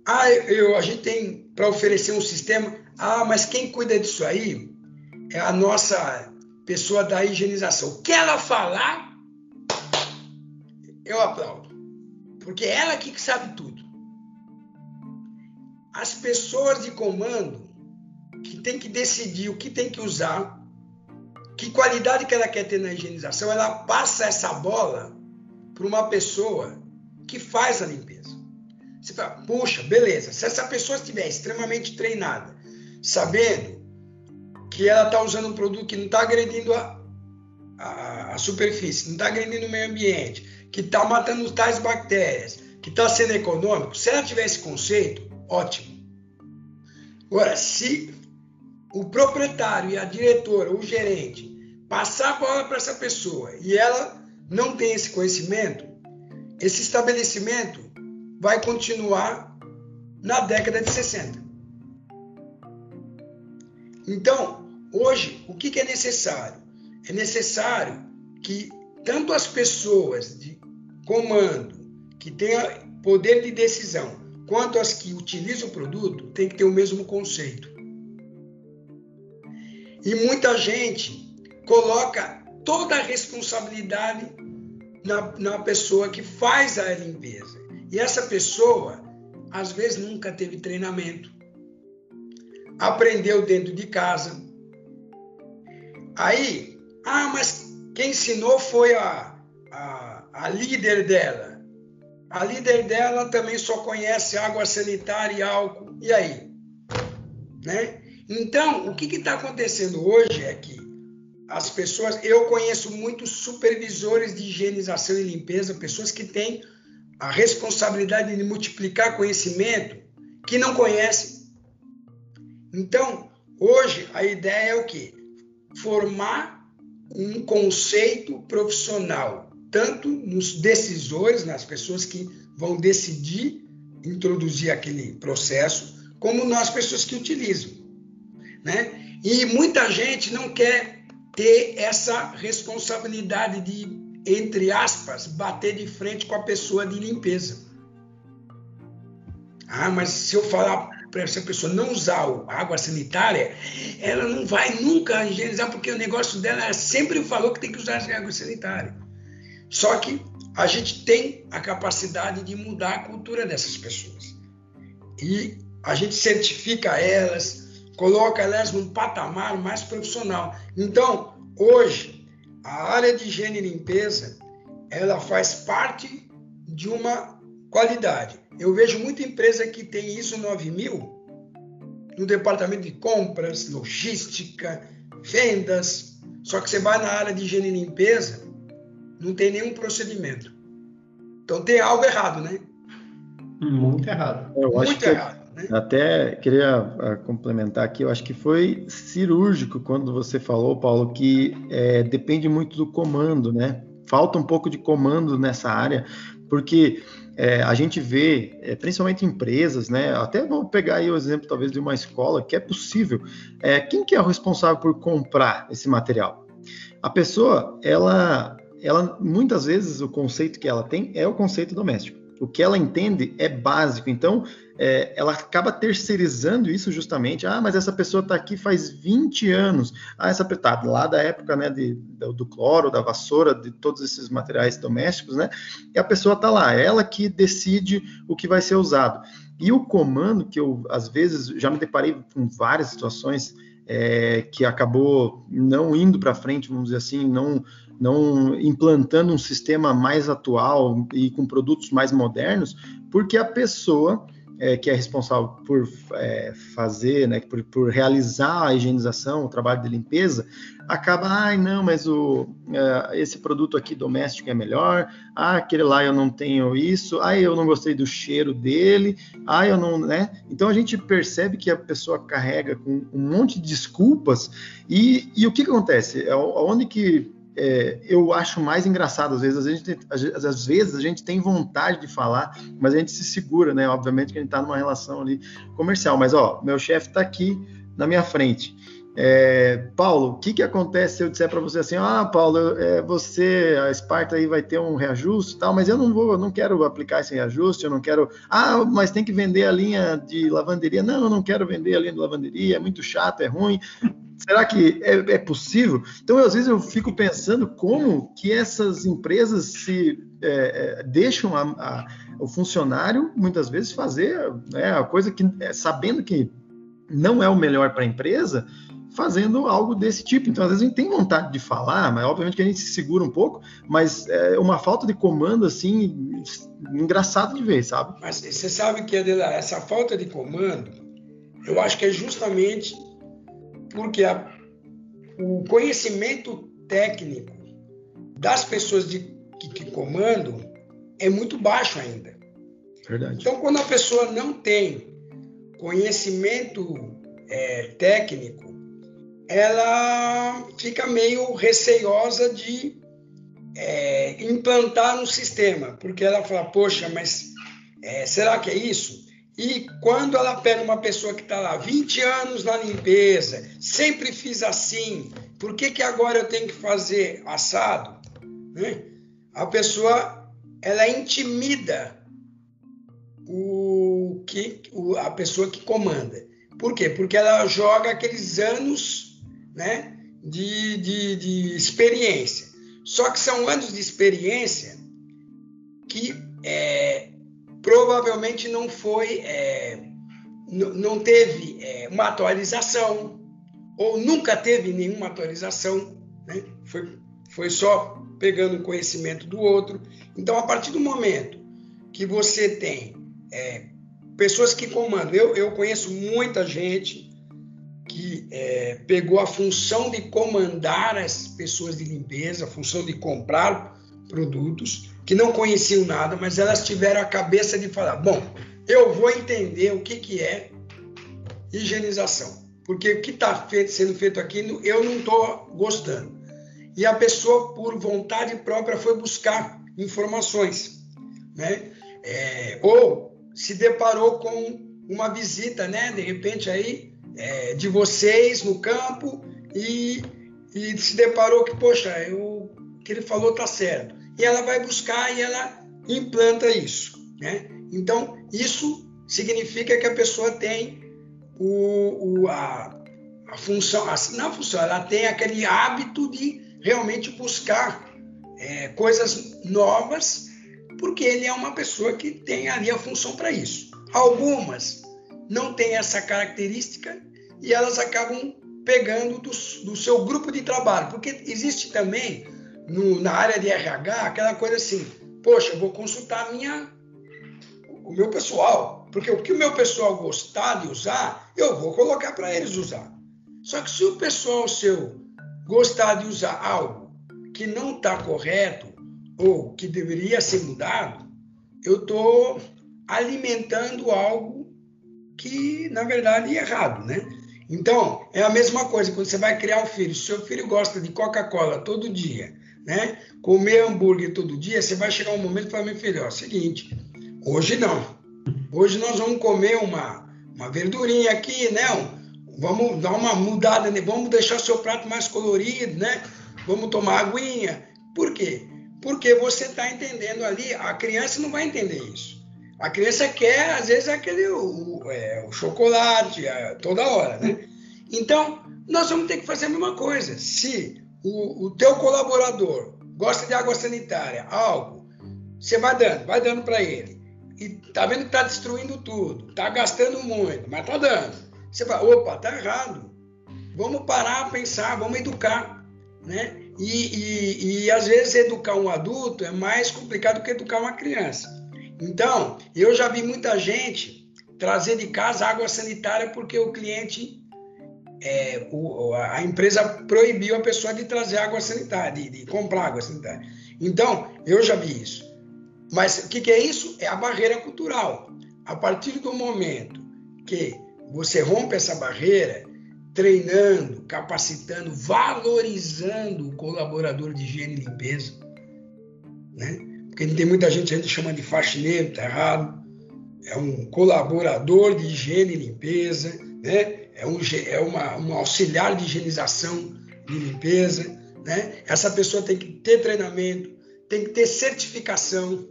Ah, eu, a gente tem para oferecer um sistema. Ah, mas quem cuida disso aí é a nossa pessoa da higienização. O que ela falar, eu aplaudo. Porque é ela que sabe tudo. As pessoas de comando que tem que decidir o que tem que usar, que qualidade que ela quer ter na higienização, ela passa essa bola para uma pessoa que faz a limpeza. Você fala, puxa, beleza. Se essa pessoa estiver extremamente treinada, sabendo que ela está usando um produto que não está agredindo a, a, a superfície, não está agredindo o meio ambiente, que está matando tais bactérias, que está sendo econômico, se ela tiver esse conceito, ótimo. Agora, se o proprietário e a diretora, o gerente, passar a bola para essa pessoa e ela não tem esse conhecimento, esse estabelecimento vai continuar na década de 60. Então, hoje, o que é necessário? É necessário que tanto as pessoas de comando que tenha poder de decisão, quanto as que utilizam o produto, tem que ter o mesmo conceito. E muita gente coloca toda a responsabilidade na, na pessoa que faz a limpeza. E essa pessoa, às vezes, nunca teve treinamento, aprendeu dentro de casa. Aí, ah, mas quem ensinou foi a, a, a líder dela. A líder dela também só conhece água sanitária e álcool. E aí? Né? Então, o que está acontecendo hoje é que as pessoas, eu conheço muitos supervisores de higienização e limpeza, pessoas que têm a responsabilidade de multiplicar conhecimento que não conhecem. Então, hoje a ideia é o quê? Formar um conceito profissional, tanto nos decisores, nas pessoas que vão decidir introduzir aquele processo, como nas pessoas que utilizam, né? E muita gente não quer ter essa responsabilidade de, entre aspas, bater de frente com a pessoa de limpeza. Ah, mas se eu falar para essa pessoa não usar água sanitária, ela não vai nunca higienizar, porque o negócio dela sempre falou que tem que usar água sanitária. Só que a gente tem a capacidade de mudar a cultura dessas pessoas. E a gente certifica elas, coloca elas num patamar mais profissional. Então, hoje, a área de higiene e limpeza, ela faz parte de uma qualidade. Eu vejo muita empresa que tem ISO 9000 no departamento de compras, logística, vendas. Só que você vai na área de higiene e limpeza, não tem nenhum procedimento. Então tem algo errado, né? Muito errado. Eu Muito errado. Até queria ah, complementar aqui, eu acho que foi cirúrgico quando você falou, Paulo, que é, depende muito do comando, né? Falta um pouco de comando nessa área, porque é, a gente vê, é, principalmente empresas, né? Até vou pegar aí o exemplo talvez de uma escola, que é possível. É, quem que é o responsável por comprar esse material? A pessoa, ela, ela muitas vezes o conceito que ela tem é o conceito doméstico. O que ela entende é básico. Então, é, ela acaba terceirizando isso justamente. Ah, mas essa pessoa está aqui faz 20 anos. Ah, essa tá lá da época né, de, do, do, cloro, da vassoura, de todos esses materiais domésticos, né? E a pessoa está lá, ela que decide o que vai ser usado. E o comando, que eu às vezes já me deparei com várias situações é, que acabou não indo para frente, vamos dizer assim, não, não implantando um sistema mais atual e com produtos mais modernos, porque a pessoa é, que é responsável por é, fazer, né, por, por, realizar a higienização, o trabalho de limpeza, acaba, ai, não, mas o, é, esse produto aqui doméstico é melhor, ah, aquele lá eu não tenho isso, ah, eu não gostei do cheiro dele, ah, eu não, né? Então a gente percebe que a pessoa carrega com um monte de desculpas e, e o que, que acontece? É onde que é, eu acho mais engraçado. Às vezes, às, às, vezes a gente tem vontade de falar, mas a gente se segura, né? Obviamente que a gente está numa relação ali comercial. Mas, ó, meu chefe está aqui na minha frente. É, Paulo, o que, que acontece se eu disser para você assim, ah, Paulo, é, você, a Esparta aí vai ter um reajuste e tal, mas eu não vou, eu não quero aplicar esse reajuste, eu não quero, ah, mas tem que vender a linha de lavanderia. Não, eu não quero vender a linha de lavanderia, é muito chato, é ruim. Será que é, é, possível? Então, às vezes, eu fico pensando como que essas empresas se é, é deixam a, a, o funcionário, muitas vezes, fazer né, a coisa que, é, sabendo que não é o melhor para a empresa, fazendo algo desse tipo. Então, às vezes, a gente tem vontade de falar, mas obviamente que a gente se segura um pouco, mas é uma falta de comando, assim, engraçado de ver, sabe? Mas você sabe que, Adela, essa falta de comando, eu acho que é justamente porque a, o conhecimento técnico das pessoas de, que, que comandam é muito baixo ainda. Verdade. Então, quando a pessoa não tem conhecimento é, técnico, ela fica meio receiosa de é, implantar no sistema, porque ela fala, poxa, mas é, será que é isso? E quando ela pega uma pessoa que está lá 20 anos na limpeza, sempre fiz assim, por que, que agora eu tenho que fazer assado? Né? A pessoa ela intimida o que o, a pessoa que comanda. Por quê? Porque ela joga aqueles anos, né, de, de, de experiência. Só que são anos de experiência que é, provavelmente não foi, é, não teve é, uma atualização, ou nunca teve nenhuma atualização, né? foi, foi só pegando conhecimento do outro. Então, a partir do momento que você tem é, pessoas que comandam, eu, eu conheço muita gente que é, pegou a função de comandar as pessoas de limpeza, a função de comprar produtos, que não conheciam nada, mas elas tiveram a cabeça de falar: bom, eu vou entender o que, que é higienização, porque o que está sendo feito aqui eu não estou gostando. E a pessoa, por vontade própria, foi buscar informações, né? É, ou se deparou com uma visita, né? De repente aí é, de vocês no campo e, e se deparou que poxa, o que ele falou tá certo e ela vai buscar e ela implanta isso. Né? Então, isso significa que a pessoa tem o, o a, a, função, a, não a função, ela tem aquele hábito de realmente buscar é, coisas novas, porque ele é uma pessoa que tem ali a função para isso. Algumas não têm essa característica e elas acabam pegando do, do seu grupo de trabalho, porque existe também no, na área de RH, aquela coisa assim, poxa, vou consultar minha, o meu pessoal, porque o que o meu pessoal gostar de usar, eu vou colocar para eles usar. Só que se o pessoal seu gostar de usar algo que não está correto ou que deveria ser mudado, eu estou alimentando algo que, na verdade, é errado, né? Então, é a mesma coisa quando você vai criar um filho. Se seu filho gosta de Coca-Cola todo dia né? Comer hambúrguer todo dia, você vai chegar um momento e falar, meu filho, ó, é o seguinte, hoje não. Hoje nós vamos comer uma, uma verdurinha aqui, né? Vamos dar uma mudada, né? vamos deixar seu prato mais colorido, né? Vamos tomar aguinha. Por quê? Porque você está entendendo ali, a criança não vai entender isso. A criança quer, às vezes, aquele o, é, o chocolate é, toda hora, né? Então, nós vamos ter que fazer a mesma coisa. Se o, o teu colaborador gosta de água sanitária, algo, você vai dando, vai dando para ele. E tá vendo que tá destruindo tudo, tá gastando muito, mas tá dando. Você vai, opa, tá errado. Vamos parar a pensar, vamos educar, né? E, e, e às vezes educar um adulto é mais complicado que educar uma criança. Então, eu já vi muita gente trazer de casa água sanitária porque o cliente é, o, a empresa proibiu a pessoa de trazer água sanitária, de, de, comprar água sanitária. Então, eu já vi isso. Mas o que, que é isso? É a barreira cultural. A partir do momento que você rompe essa barreira, treinando, capacitando, valorizando o colaborador de higiene e limpeza, né? Porque tem muita gente, a gente chama de faxineiro, tá errado. É um colaborador de higiene e limpeza, né? é, um, é uma, um auxiliar de higienização de limpeza. Né? Essa pessoa tem que ter treinamento, tem que ter certificação.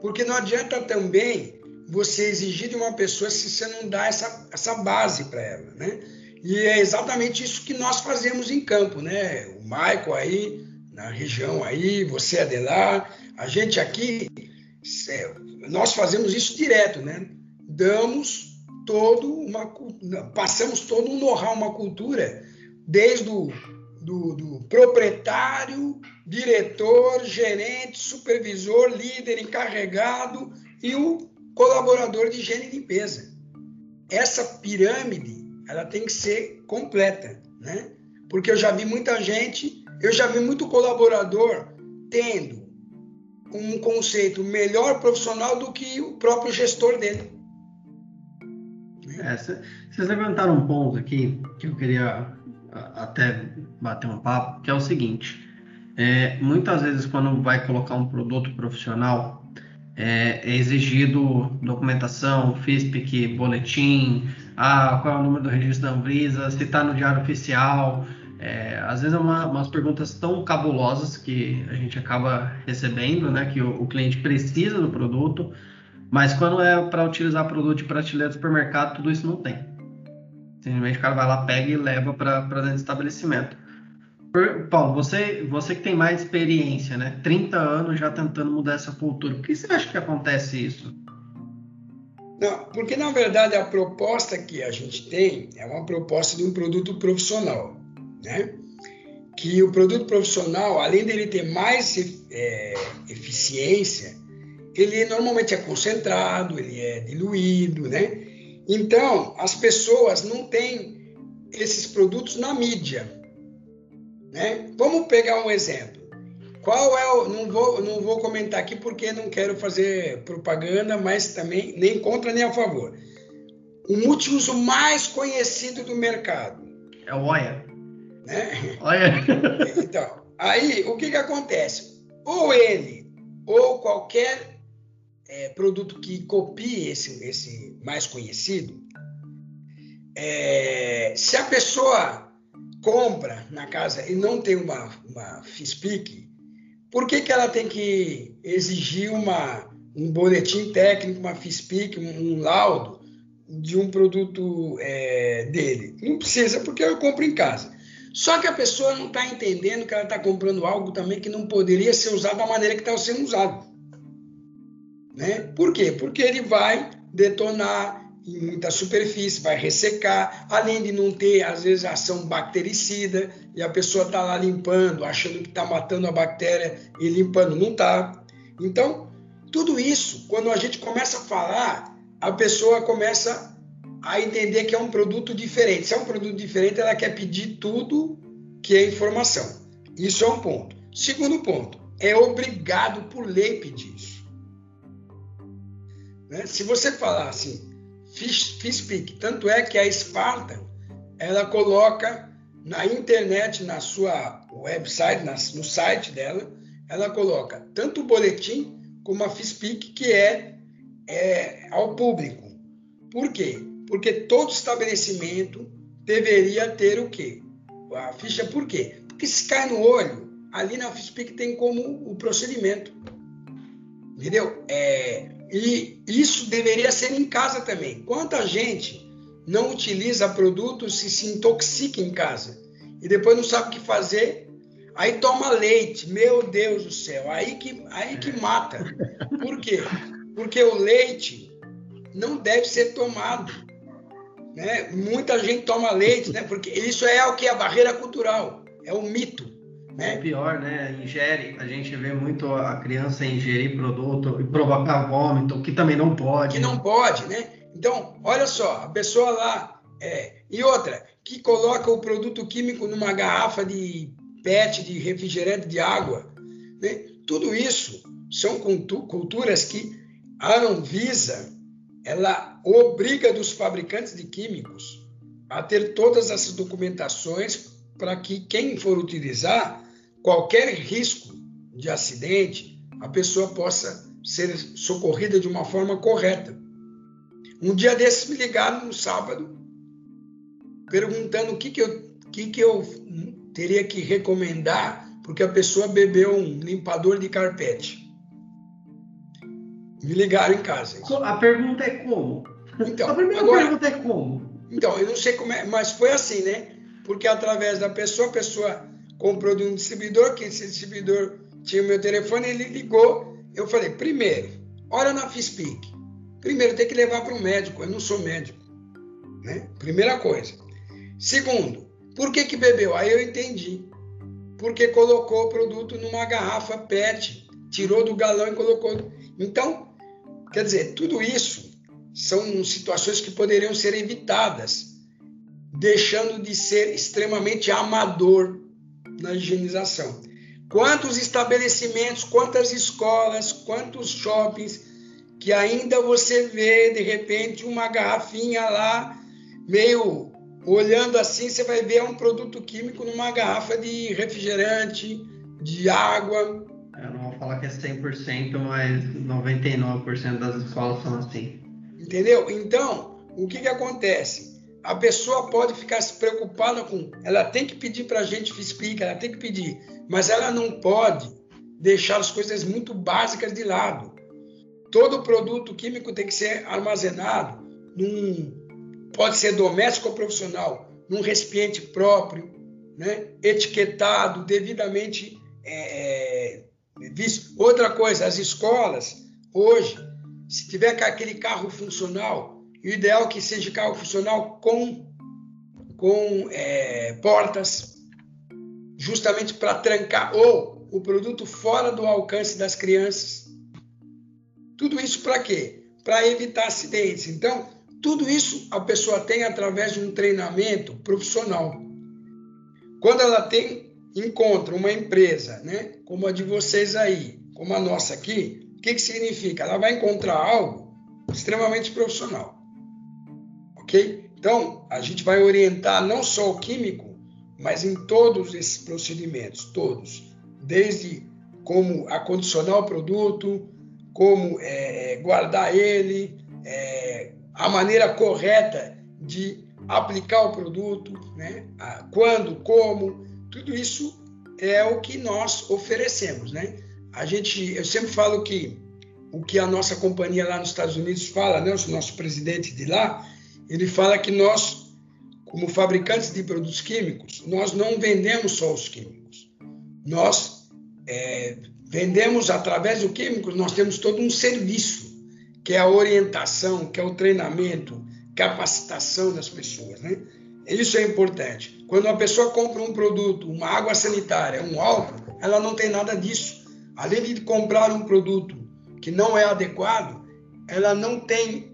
Porque não adianta também você exigir de uma pessoa se você não dá essa, essa base para ela. Né? E é exatamente isso que nós fazemos em campo. Né? O Michael aí, na região aí, você, Adelar, a gente aqui, nós fazemos isso direto. Né? Damos todo uma passamos todo um know-how, uma cultura, desde o do, do, proprietário, diretor, gerente, supervisor, líder, encarregado e o colaborador de higiene e limpeza. Essa pirâmide ela tem que ser completa, né? Porque eu já vi muita gente, eu já vi muito colaborador tendo um conceito melhor profissional do que o próprio gestor dele. É, vocês levantaram um ponto aqui que eu queria até bater um papo, que é o seguinte: é, muitas vezes quando vai colocar um produto profissional, é, é exigido documentação, FISPIC, boletim, ah, qual é o número do registro da Anvisa, se está no diário oficial. É, às vezes é uma, umas perguntas tão cabulosas que a gente acaba recebendo, né, que o, o cliente precisa do produto, mas quando é para utilizar produto de prateleira do supermercado, tudo isso não tem. Simplesmente o cara vai lá, pega e leva para dentro do estabelecimento. Paulo, você, você que tem mais experiência, né? 30 anos já tentando mudar essa cultura. Por que você acha que acontece isso? Não, porque na verdade a proposta que a gente tem é uma proposta de um produto profissional, né? Que o produto profissional, além dele ter mais é, eficiência, ele normalmente é concentrado, ele é diluído, né? Então as pessoas não têm esses produtos na mídia, né? Vamos pegar um exemplo. Qual é o. Não vou, não vou comentar aqui porque não quero fazer propaganda, mas também nem contra nem a favor. O multiuso mais conhecido do mercado. É o Oia. Né? Oia. *laughs* Então, aí o que, que acontece? Ou ele, ou qualquer é, produto que copie esse, esse mais conhecido, é, se a pessoa compra na casa e não tem uma, uma FISPIC, por que, que ela tem que exigir uma, um boletim técnico, uma FISPIC, um, um laudo de um produto é, dele? Não precisa, porque eu compro em casa. Só que a pessoa não está entendendo que ela está comprando algo também que não poderia ser usado da maneira que está sendo usado. Né? Por quê? Porque ele vai detonar, em muita superfície, vai ressecar, além de não ter, às vezes, ação bactericida, e a pessoa está lá limpando, achando que está matando a bactéria e limpando, não está. Então, tudo isso, quando a gente começa a falar, a pessoa começa a entender que é um produto diferente. Se é um produto diferente, ela quer pedir tudo que é informação. Isso é um ponto. Segundo ponto, é obrigado por lei pedir isso. Né? Se você falar assim, FISPIC. Tanto é que a Spartan ela coloca na internet, na sua website, no site dela, ela coloca tanto o boletim como a FISPIC, que é, é ao público. Por quê? Porque todo estabelecimento deveria ter o quê? A ficha por quê? Porque se cai no olho, ali na FISPIC tem como o procedimento. Entendeu? É, e isso deveria ser em casa também. Quanta gente não utiliza produtos e se intoxica em casa e depois não sabe o que fazer, aí toma leite. Meu Deus do céu, aí que, aí que mata. Por quê? Porque o leite não deve ser tomado. Né? Muita gente toma leite, né? porque isso é o que? A barreira cultural, é o mito. Né? O pior, né? Ingere, a gente vê muito a criança ingerir produto e provocar vômito, que também não pode. Que não pode, né? Então, olha só, a pessoa lá. É... E outra, que coloca o produto químico numa garrafa de PET, de refrigerante de água. Né? Tudo isso são culturas que a Anvisa ela obriga dos fabricantes de químicos a ter todas essas documentações para que quem for utilizar qualquer risco de acidente, a pessoa possa ser socorrida de uma forma correta. Um dia desses me ligaram no sábado, perguntando o que, que, eu, que, que eu teria que recomendar, porque a pessoa bebeu um limpador de carpete. Me ligaram em casa. A pergunta é como? Então, a primeira agora, pergunta é como? Então, eu não sei como é, mas foi assim, né? Porque através da pessoa, a pessoa comprou de um distribuidor, que esse distribuidor tinha o meu telefone, ele ligou. Eu falei, primeiro, olha na FISPIC. Primeiro, tem que levar para o médico. Eu não sou médico. Né? Primeira coisa. Segundo, por que, que bebeu? Aí eu entendi. Porque colocou o produto numa garrafa PET, tirou do galão e colocou. Então, quer dizer, tudo isso são situações que poderiam ser evitadas, deixando de ser extremamente amador na higienização. Quantos estabelecimentos, quantas escolas, quantos shoppings que ainda você vê de repente uma garrafinha lá, meio olhando assim, você vai ver um produto químico numa garrafa de refrigerante, de água. Falar que é 100%, mas 99% das escolas são assim. Entendeu? Então, o que, que acontece? a pessoa pode ficar se preocupada com. Ela tem que pedir para a gente explica, ela tem que pedir, mas ela não pode deixar as coisas muito básicas de lado. Todo produto químico tem que ser armazenado num pode ser doméstico ou profissional, num recipiente próprio, né? etiquetado, devidamente é, é Outra coisa, as escolas, hoje, se tiver aquele carro funcional, o ideal é que seja carro funcional com, com é, portas, justamente para trancar, ou o produto fora do alcance das crianças. Tudo isso para quê? Para evitar acidentes. Então, tudo isso a pessoa tem através de um treinamento profissional. Quando ela tem encontra uma empresa, né, como a de vocês aí, como a nossa aqui, o que, que significa? Ela vai encontrar algo extremamente profissional, ok? Então a gente vai orientar não só o químico, mas em todos esses procedimentos, todos, desde como acondicionar o produto, como é, guardar ele, é, a maneira correta de aplicar o produto, né? quando, como, tudo isso é o que nós oferecemos, né? A gente, eu sempre falo que o que a nossa companhia lá nos Estados Unidos fala, né? O nosso presidente de lá, ele fala que nós, como fabricantes de produtos químicos, nós não vendemos só os químicos. Nós é, vendemos através do químico, nós temos todo um serviço, que é a orientação, que é o treinamento, capacitação das pessoas, né? Isso é importante. Quando uma pessoa compra um produto, uma água sanitária, um álcool, ela não tem nada disso. Além de comprar um produto que não é adequado, ela não tem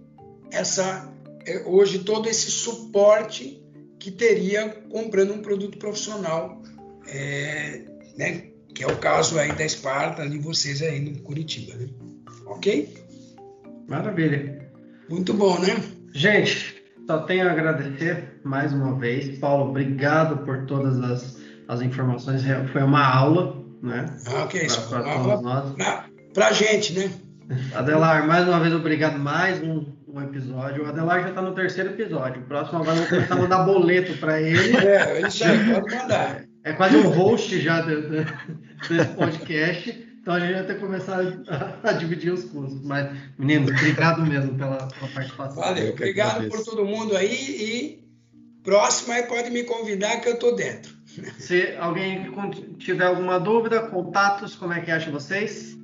essa é, hoje todo esse suporte que teria comprando um produto profissional, é, né? Que é o caso aí da Esparta, de vocês aí no Curitiba, né? Ok? Maravilha. Muito bom, né? Gente, só tenho a agradecer mais uma vez. Paulo, obrigado por todas as, as informações. Foi uma aula, né? Ah, ok. Para todos nós. Para gente, né? Adelar, mais uma vez, obrigado. Mais um, um episódio. O Adelar já está no terceiro episódio. O próximo agora vou começar a mandar boleto para ele. *laughs* É, isso aí, pode mandar. É quase um host já desse podcast. Então a gente vai ter que começar a, *laughs* a dividir os custos. Mas, menino, obrigado mesmo pela, pela participação. Valeu, obrigado por todo mundo aí e próximo aí pode me convidar que eu estou dentro. *laughs* Se alguém tiver alguma dúvida, contatos, como é que acha vocês?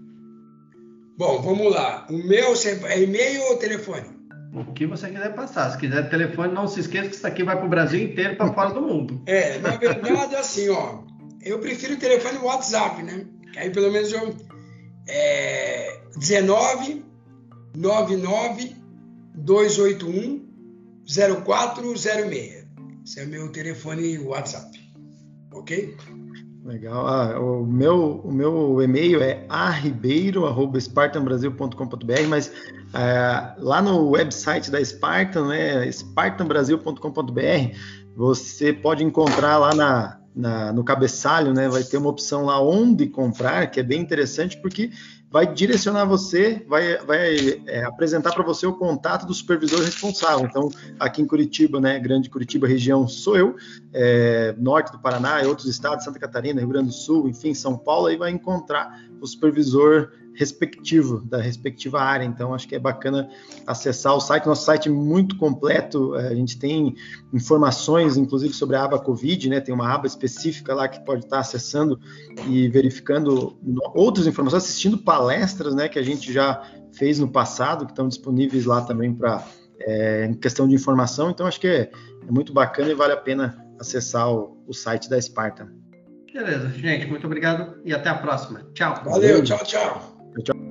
Bom, vamos lá. O meu é e-mail ou telefone? O que você quiser passar. Se quiser telefone, não se esqueça que isso aqui vai para o Brasil inteiro, para fora do mundo. É, na verdade, assim, ó, eu prefiro o telefone WhatsApp, né? Aí pelo menos eu. É, 19 99 281 0406. Esse é o meu telefone WhatsApp. Ok? Legal. Ah, o, meu, o meu e-mail é arribeiro.spartanbrasil.com.br, mas é, lá no website da Spartan, né, spartanbrasil.com.br, você pode encontrar lá na, na, no cabeçalho, né, vai ter uma opção lá onde comprar, que é bem interessante, porque vai direcionar você, vai, vai é, apresentar para você o contato do supervisor responsável. Então, aqui em Curitiba, né, Grande Curitiba região, sou eu, é, norte do Paraná e outros estados, Santa Catarina, Rio Grande do Sul, enfim, São Paulo, aí vai encontrar o supervisor respectivo da respectiva área. Então, acho que é bacana acessar o site. Nosso site é muito completo. É, a gente tem informações, inclusive, sobre a aba Covid, né? Tem uma aba específica lá que pode estar acessando e verificando outras informações, assistindo palestras, né? Que a gente já fez no passado, que estão disponíveis lá também para é, em questão de informação. Então, acho que é, é, muito bacana e vale a pena acessar o, o site da Sparta. Beleza, gente, muito obrigado e até a próxima. Tchau. Valeu, tchau, tchau. Ciao.